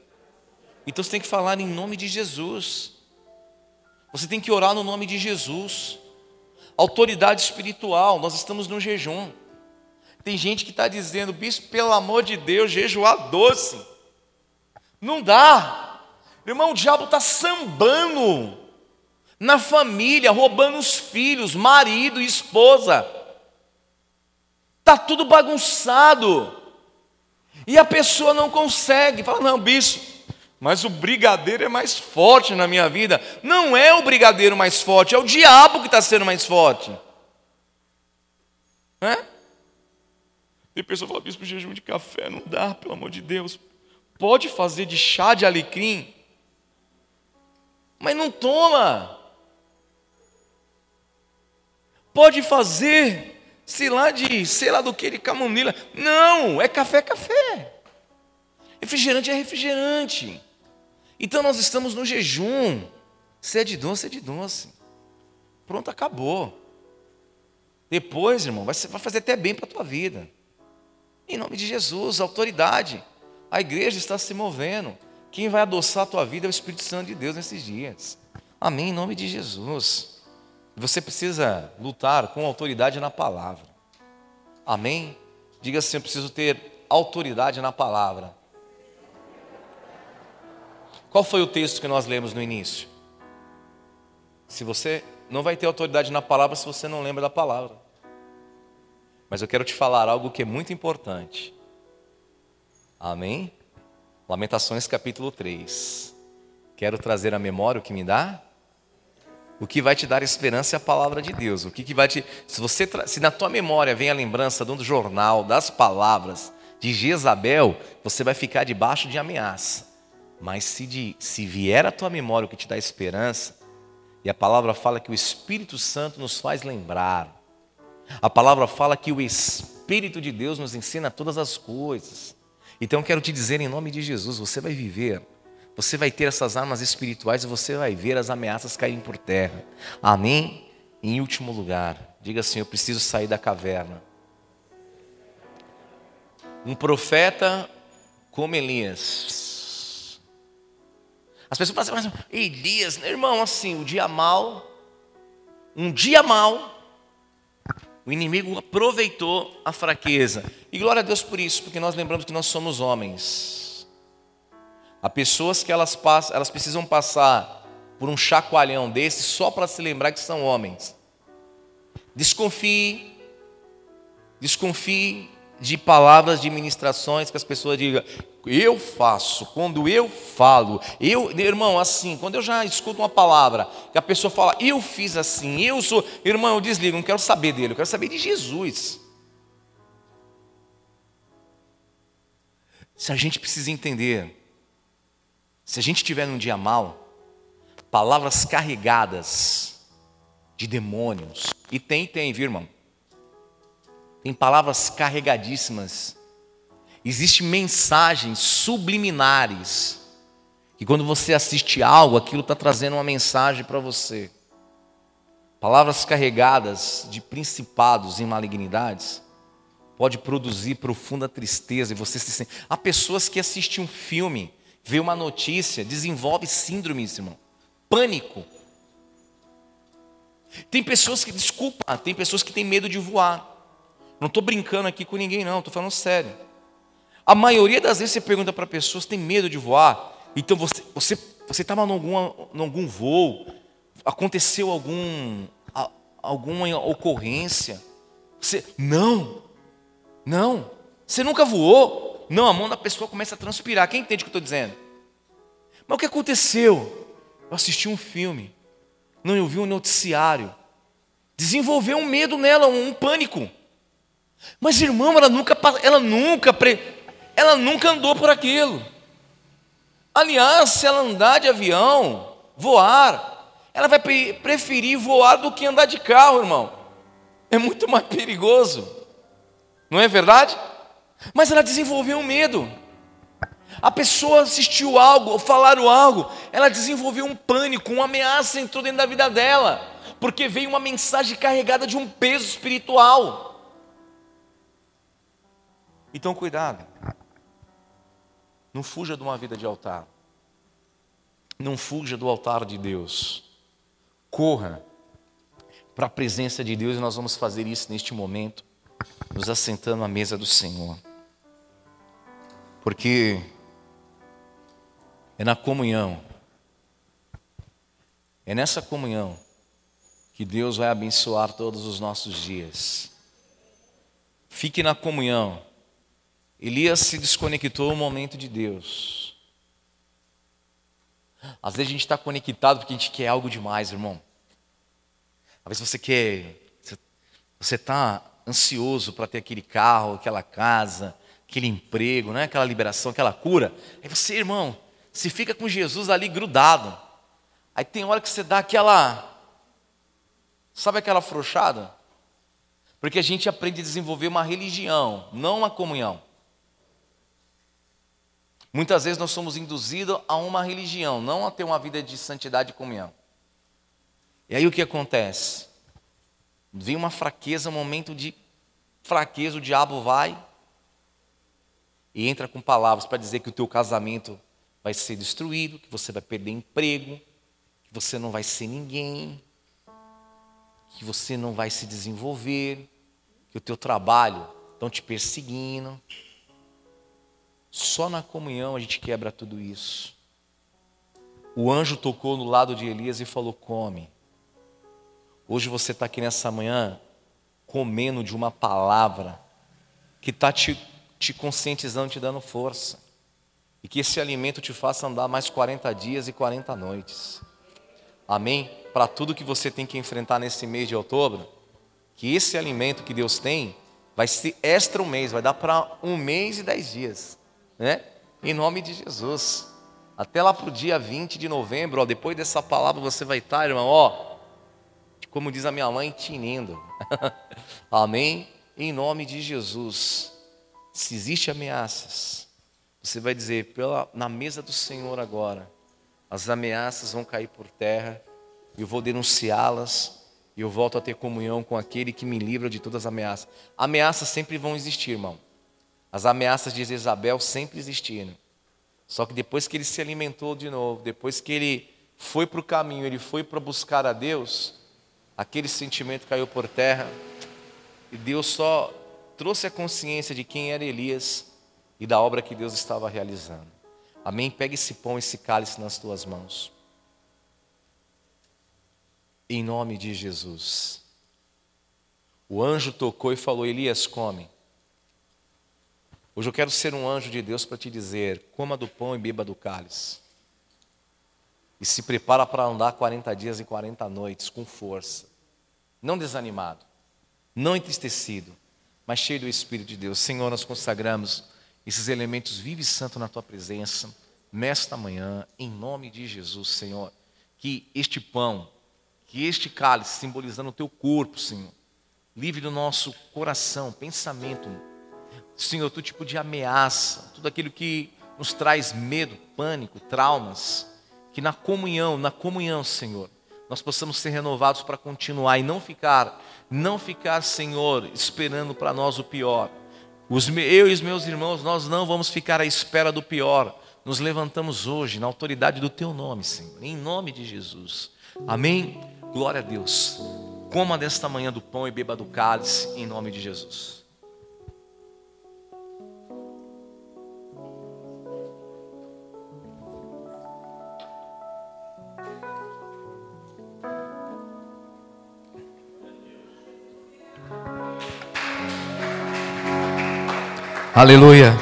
Então você tem que falar em nome de Jesus. Você tem que orar no nome de Jesus. Autoridade espiritual, nós estamos no jejum. Tem gente que está dizendo, bispo, pelo amor de Deus, jejuar doce. Não dá. Irmão, o diabo está sambando na família, roubando os filhos, marido esposa. Está tudo bagunçado. E a pessoa não consegue. Fala, não, bispo, mas o brigadeiro é mais forte na minha vida. Não é o brigadeiro mais forte, é o diabo que está sendo mais forte. É? Tem pessoa que fala, bispo, jejum de café não dá, pelo amor de Deus. Pode fazer de chá de alecrim, mas não toma. Pode fazer, sei lá, de, sei lá do que, de camomila. Não, é café, café. Refrigerante é refrigerante. Então nós estamos no jejum. Se é de doce, é de doce. Pronto, acabou. Depois, irmão, vai fazer até bem para a tua vida. Em nome de Jesus, autoridade. A igreja está se movendo. Quem vai adoçar a tua vida é o Espírito Santo de Deus nesses dias. Amém, em nome de Jesus. Você precisa lutar com autoridade na palavra. Amém? Diga assim: eu preciso ter autoridade na palavra. Qual foi o texto que nós lemos no início? Se você não vai ter autoridade na palavra se você não lembra da palavra. Mas eu quero te falar algo que é muito importante. Amém? Lamentações capítulo 3. Quero trazer à memória o que me dá. O que vai te dar esperança é a palavra de Deus. O que, que vai te. Se, você, se na tua memória vem a lembrança do jornal, das palavras de Jezabel, você vai ficar debaixo de ameaça. Mas se, de, se vier à tua memória o que te dá esperança, e a palavra fala que o Espírito Santo nos faz lembrar, a palavra fala que o Espírito de Deus nos ensina todas as coisas. Então eu quero te dizer em nome de Jesus, você vai viver você vai ter essas armas espirituais e você vai ver as ameaças caírem por terra. Amém? Em último lugar, diga assim: Eu preciso sair da caverna. Um profeta como Elias. As pessoas falam assim, mas Elias, irmão, assim, o dia mal, um dia mal, o inimigo aproveitou a fraqueza. E glória a Deus por isso, porque nós lembramos que nós somos homens. Há pessoas que elas, passam, elas precisam passar por um chacoalhão desse só para se lembrar que são homens. Desconfie, desconfie de palavras de ministrações que as pessoas digam, eu faço, quando eu falo, eu, irmão, assim, quando eu já escuto uma palavra que a pessoa fala, eu fiz assim, eu sou, irmão, eu desligo, não quero saber dele, eu quero saber de Jesus. Se a gente precisa entender se a gente tiver num dia mal, palavras carregadas de demônios, e tem, tem, viu, irmão? Tem palavras carregadíssimas. Existem mensagens subliminares. Que quando você assiste algo, aquilo está trazendo uma mensagem para você. Palavras carregadas de principados e malignidades pode produzir profunda tristeza e você se sente. Há pessoas que assistem um filme vê uma notícia, desenvolve síndrome, irmão. Pânico. Tem pessoas que, desculpa, tem pessoas que têm medo de voar. Não estou brincando aqui com ninguém, não, estou falando sério. A maioria das vezes você pergunta para pessoas, tem medo de voar? Então você você você estava em algum, algum voo, aconteceu algum alguma ocorrência? Você não, não. Você nunca voou? Não, a mão da pessoa começa a transpirar. Quem entende o que eu estou dizendo? Mas o que aconteceu? Eu assisti um filme, não eu vi um noticiário. Desenvolveu um medo nela, um pânico. Mas irmão, ela nunca, ela nunca, ela nunca andou por aquilo. Aliás, se ela andar de avião, voar, ela vai preferir voar do que andar de carro, irmão. É muito mais perigoso. Não é verdade? Mas ela desenvolveu um medo. A pessoa assistiu algo, ou falaram algo, ela desenvolveu um pânico, uma ameaça entrou dentro da vida dela, porque veio uma mensagem carregada de um peso espiritual. Então, cuidado. Não fuja de uma vida de altar. Não fuja do altar de Deus. Corra para a presença de Deus e nós vamos fazer isso neste momento, nos assentando à mesa do Senhor. Porque é na comunhão, é nessa comunhão que Deus vai abençoar todos os nossos dias. Fique na comunhão. Elias se desconectou no momento de Deus. Às vezes a gente está conectado porque a gente quer algo demais, irmão. Às vezes você quer, você está ansioso para ter aquele carro, aquela casa, aquele emprego, né? aquela liberação, aquela cura. Aí você, irmão, se fica com Jesus ali grudado. Aí tem hora que você dá aquela. Sabe aquela afrouxada? Porque a gente aprende a desenvolver uma religião, não uma comunhão. Muitas vezes nós somos induzidos a uma religião, não a ter uma vida de santidade e comunhão. E aí o que acontece? Vem uma fraqueza, um momento de fraqueza, o diabo vai e entra com palavras para dizer que o teu casamento vai ser destruído, que você vai perder emprego, que você não vai ser ninguém, que você não vai se desenvolver, que o teu trabalho estão te perseguindo. Só na comunhão a gente quebra tudo isso. O anjo tocou no lado de Elias e falou: Come. Hoje você está aqui nessa manhã comendo de uma palavra que está te te conscientizando, te dando força. e que esse alimento te faça andar mais 40 dias e 40 noites. Amém? Para tudo que você tem que enfrentar nesse mês de outubro, que esse alimento que Deus tem vai ser extra um mês, vai dar para um mês e dez dias, né? Em nome de Jesus. Até lá para o dia 20 de novembro, ó, depois dessa palavra você vai estar, irmão, ó, como diz a minha mãe, tinindo. Amém? Em nome de Jesus. Se existe ameaças, você vai dizer, pela, na mesa do Senhor agora, as ameaças vão cair por terra, eu vou denunciá-las, e eu volto a ter comunhão com aquele que me livra de todas as ameaças. Ameaças sempre vão existir, irmão. As ameaças de Isabel sempre existiram. Só que depois que ele se alimentou de novo, depois que ele foi para o caminho, ele foi para buscar a Deus, aquele sentimento caiu por terra e Deus só trouxe a consciência de quem era Elias e da obra que Deus estava realizando. Amém? Pega esse pão, esse cálice nas tuas mãos. Em nome de Jesus. O anjo tocou e falou: Elias, come. Hoje eu quero ser um anjo de Deus para te dizer: coma do pão e beba do cálice. E se prepara para andar 40 dias e 40 noites com força. Não desanimado, não entristecido, mas cheio do Espírito de Deus. Senhor, nós consagramos esses elementos vivos e santos na tua presença, nesta manhã, em nome de Jesus, Senhor. Que este pão, que este cálice, simbolizando o teu corpo, Senhor, livre do nosso coração, pensamento, Senhor, todo tipo de ameaça, tudo aquilo que nos traz medo, pânico, traumas, que na comunhão, na comunhão, Senhor, nós possamos ser renovados para continuar e não ficar, não ficar, Senhor, esperando para nós o pior. Os, eu e os meus irmãos, nós não vamos ficar à espera do pior. Nos levantamos hoje na autoridade do Teu nome, Senhor, em nome de Jesus. Amém? Glória a Deus. Coma desta manhã do pão e beba do cálice, em nome de Jesus. Aleluia.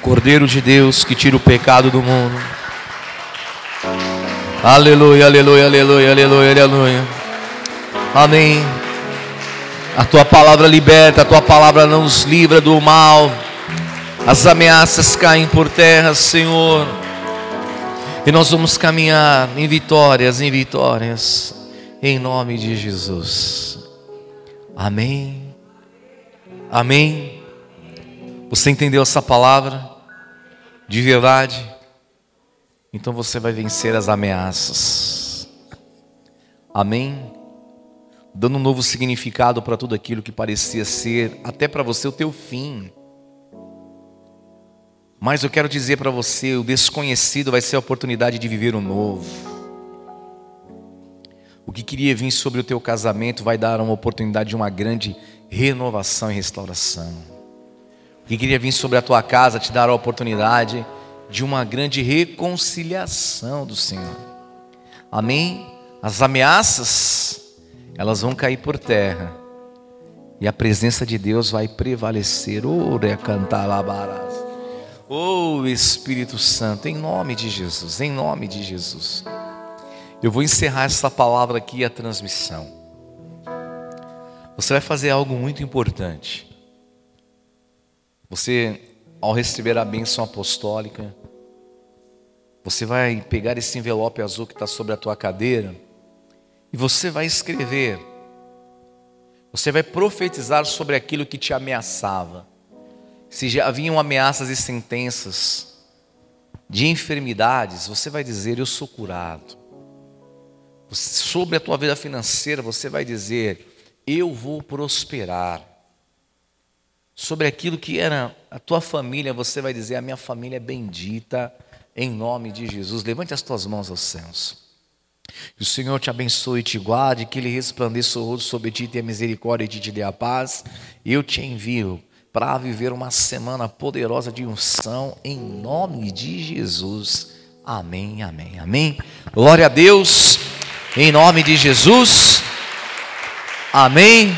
Cordeiro de Deus que tira o pecado do mundo. Aleluia, aleluia, aleluia, aleluia, aleluia. Amém. A tua palavra liberta, a tua palavra nos livra do mal. As ameaças caem por terra, Senhor. E nós vamos caminhar em vitórias, em vitórias, em nome de Jesus. Amém. Amém. Você entendeu essa palavra? De verdade? Então você vai vencer as ameaças. Amém? Dando um novo significado para tudo aquilo que parecia ser, até para você, o teu fim. Mas eu quero dizer para você: o desconhecido vai ser a oportunidade de viver o novo. O que queria vir sobre o teu casamento vai dar uma oportunidade de uma grande renovação e restauração que queria vir sobre a tua casa te dar a oportunidade de uma grande reconciliação do Senhor. Amém? As ameaças, elas vão cair por terra. E a presença de Deus vai prevalecer. Ore cantar labarás. Oh Espírito Santo, em nome de Jesus, em nome de Jesus. Eu vou encerrar essa palavra aqui a transmissão. Você vai fazer algo muito importante. Você, ao receber a bênção apostólica, você vai pegar esse envelope azul que está sobre a tua cadeira e você vai escrever. Você vai profetizar sobre aquilo que te ameaçava. Se já haviam ameaças e sentenças de enfermidades, você vai dizer: Eu sou curado. Sobre a tua vida financeira, você vai dizer: Eu vou prosperar sobre aquilo que era a tua família, você vai dizer: A minha família é bendita, em nome de Jesus. Levante as tuas mãos aos céus. Que o Senhor te abençoe e te guarde, que Ele resplandeça o rosto sobre ti, tenha misericórdia e te dê a paz. Eu te envio para viver uma semana poderosa de unção, em nome de Jesus. Amém, amém, amém. Glória a Deus, em nome de Jesus. Amém.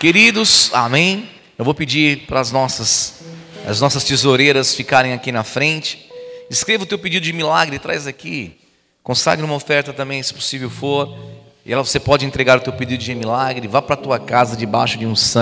Queridos, amém. Eu vou pedir para as nossas as nossas tesoureiras ficarem aqui na frente. Escreva o teu pedido de milagre, traz aqui. Consagre uma oferta também, se possível for. E ela você pode entregar o teu pedido de milagre. Vá para a tua casa debaixo de unção.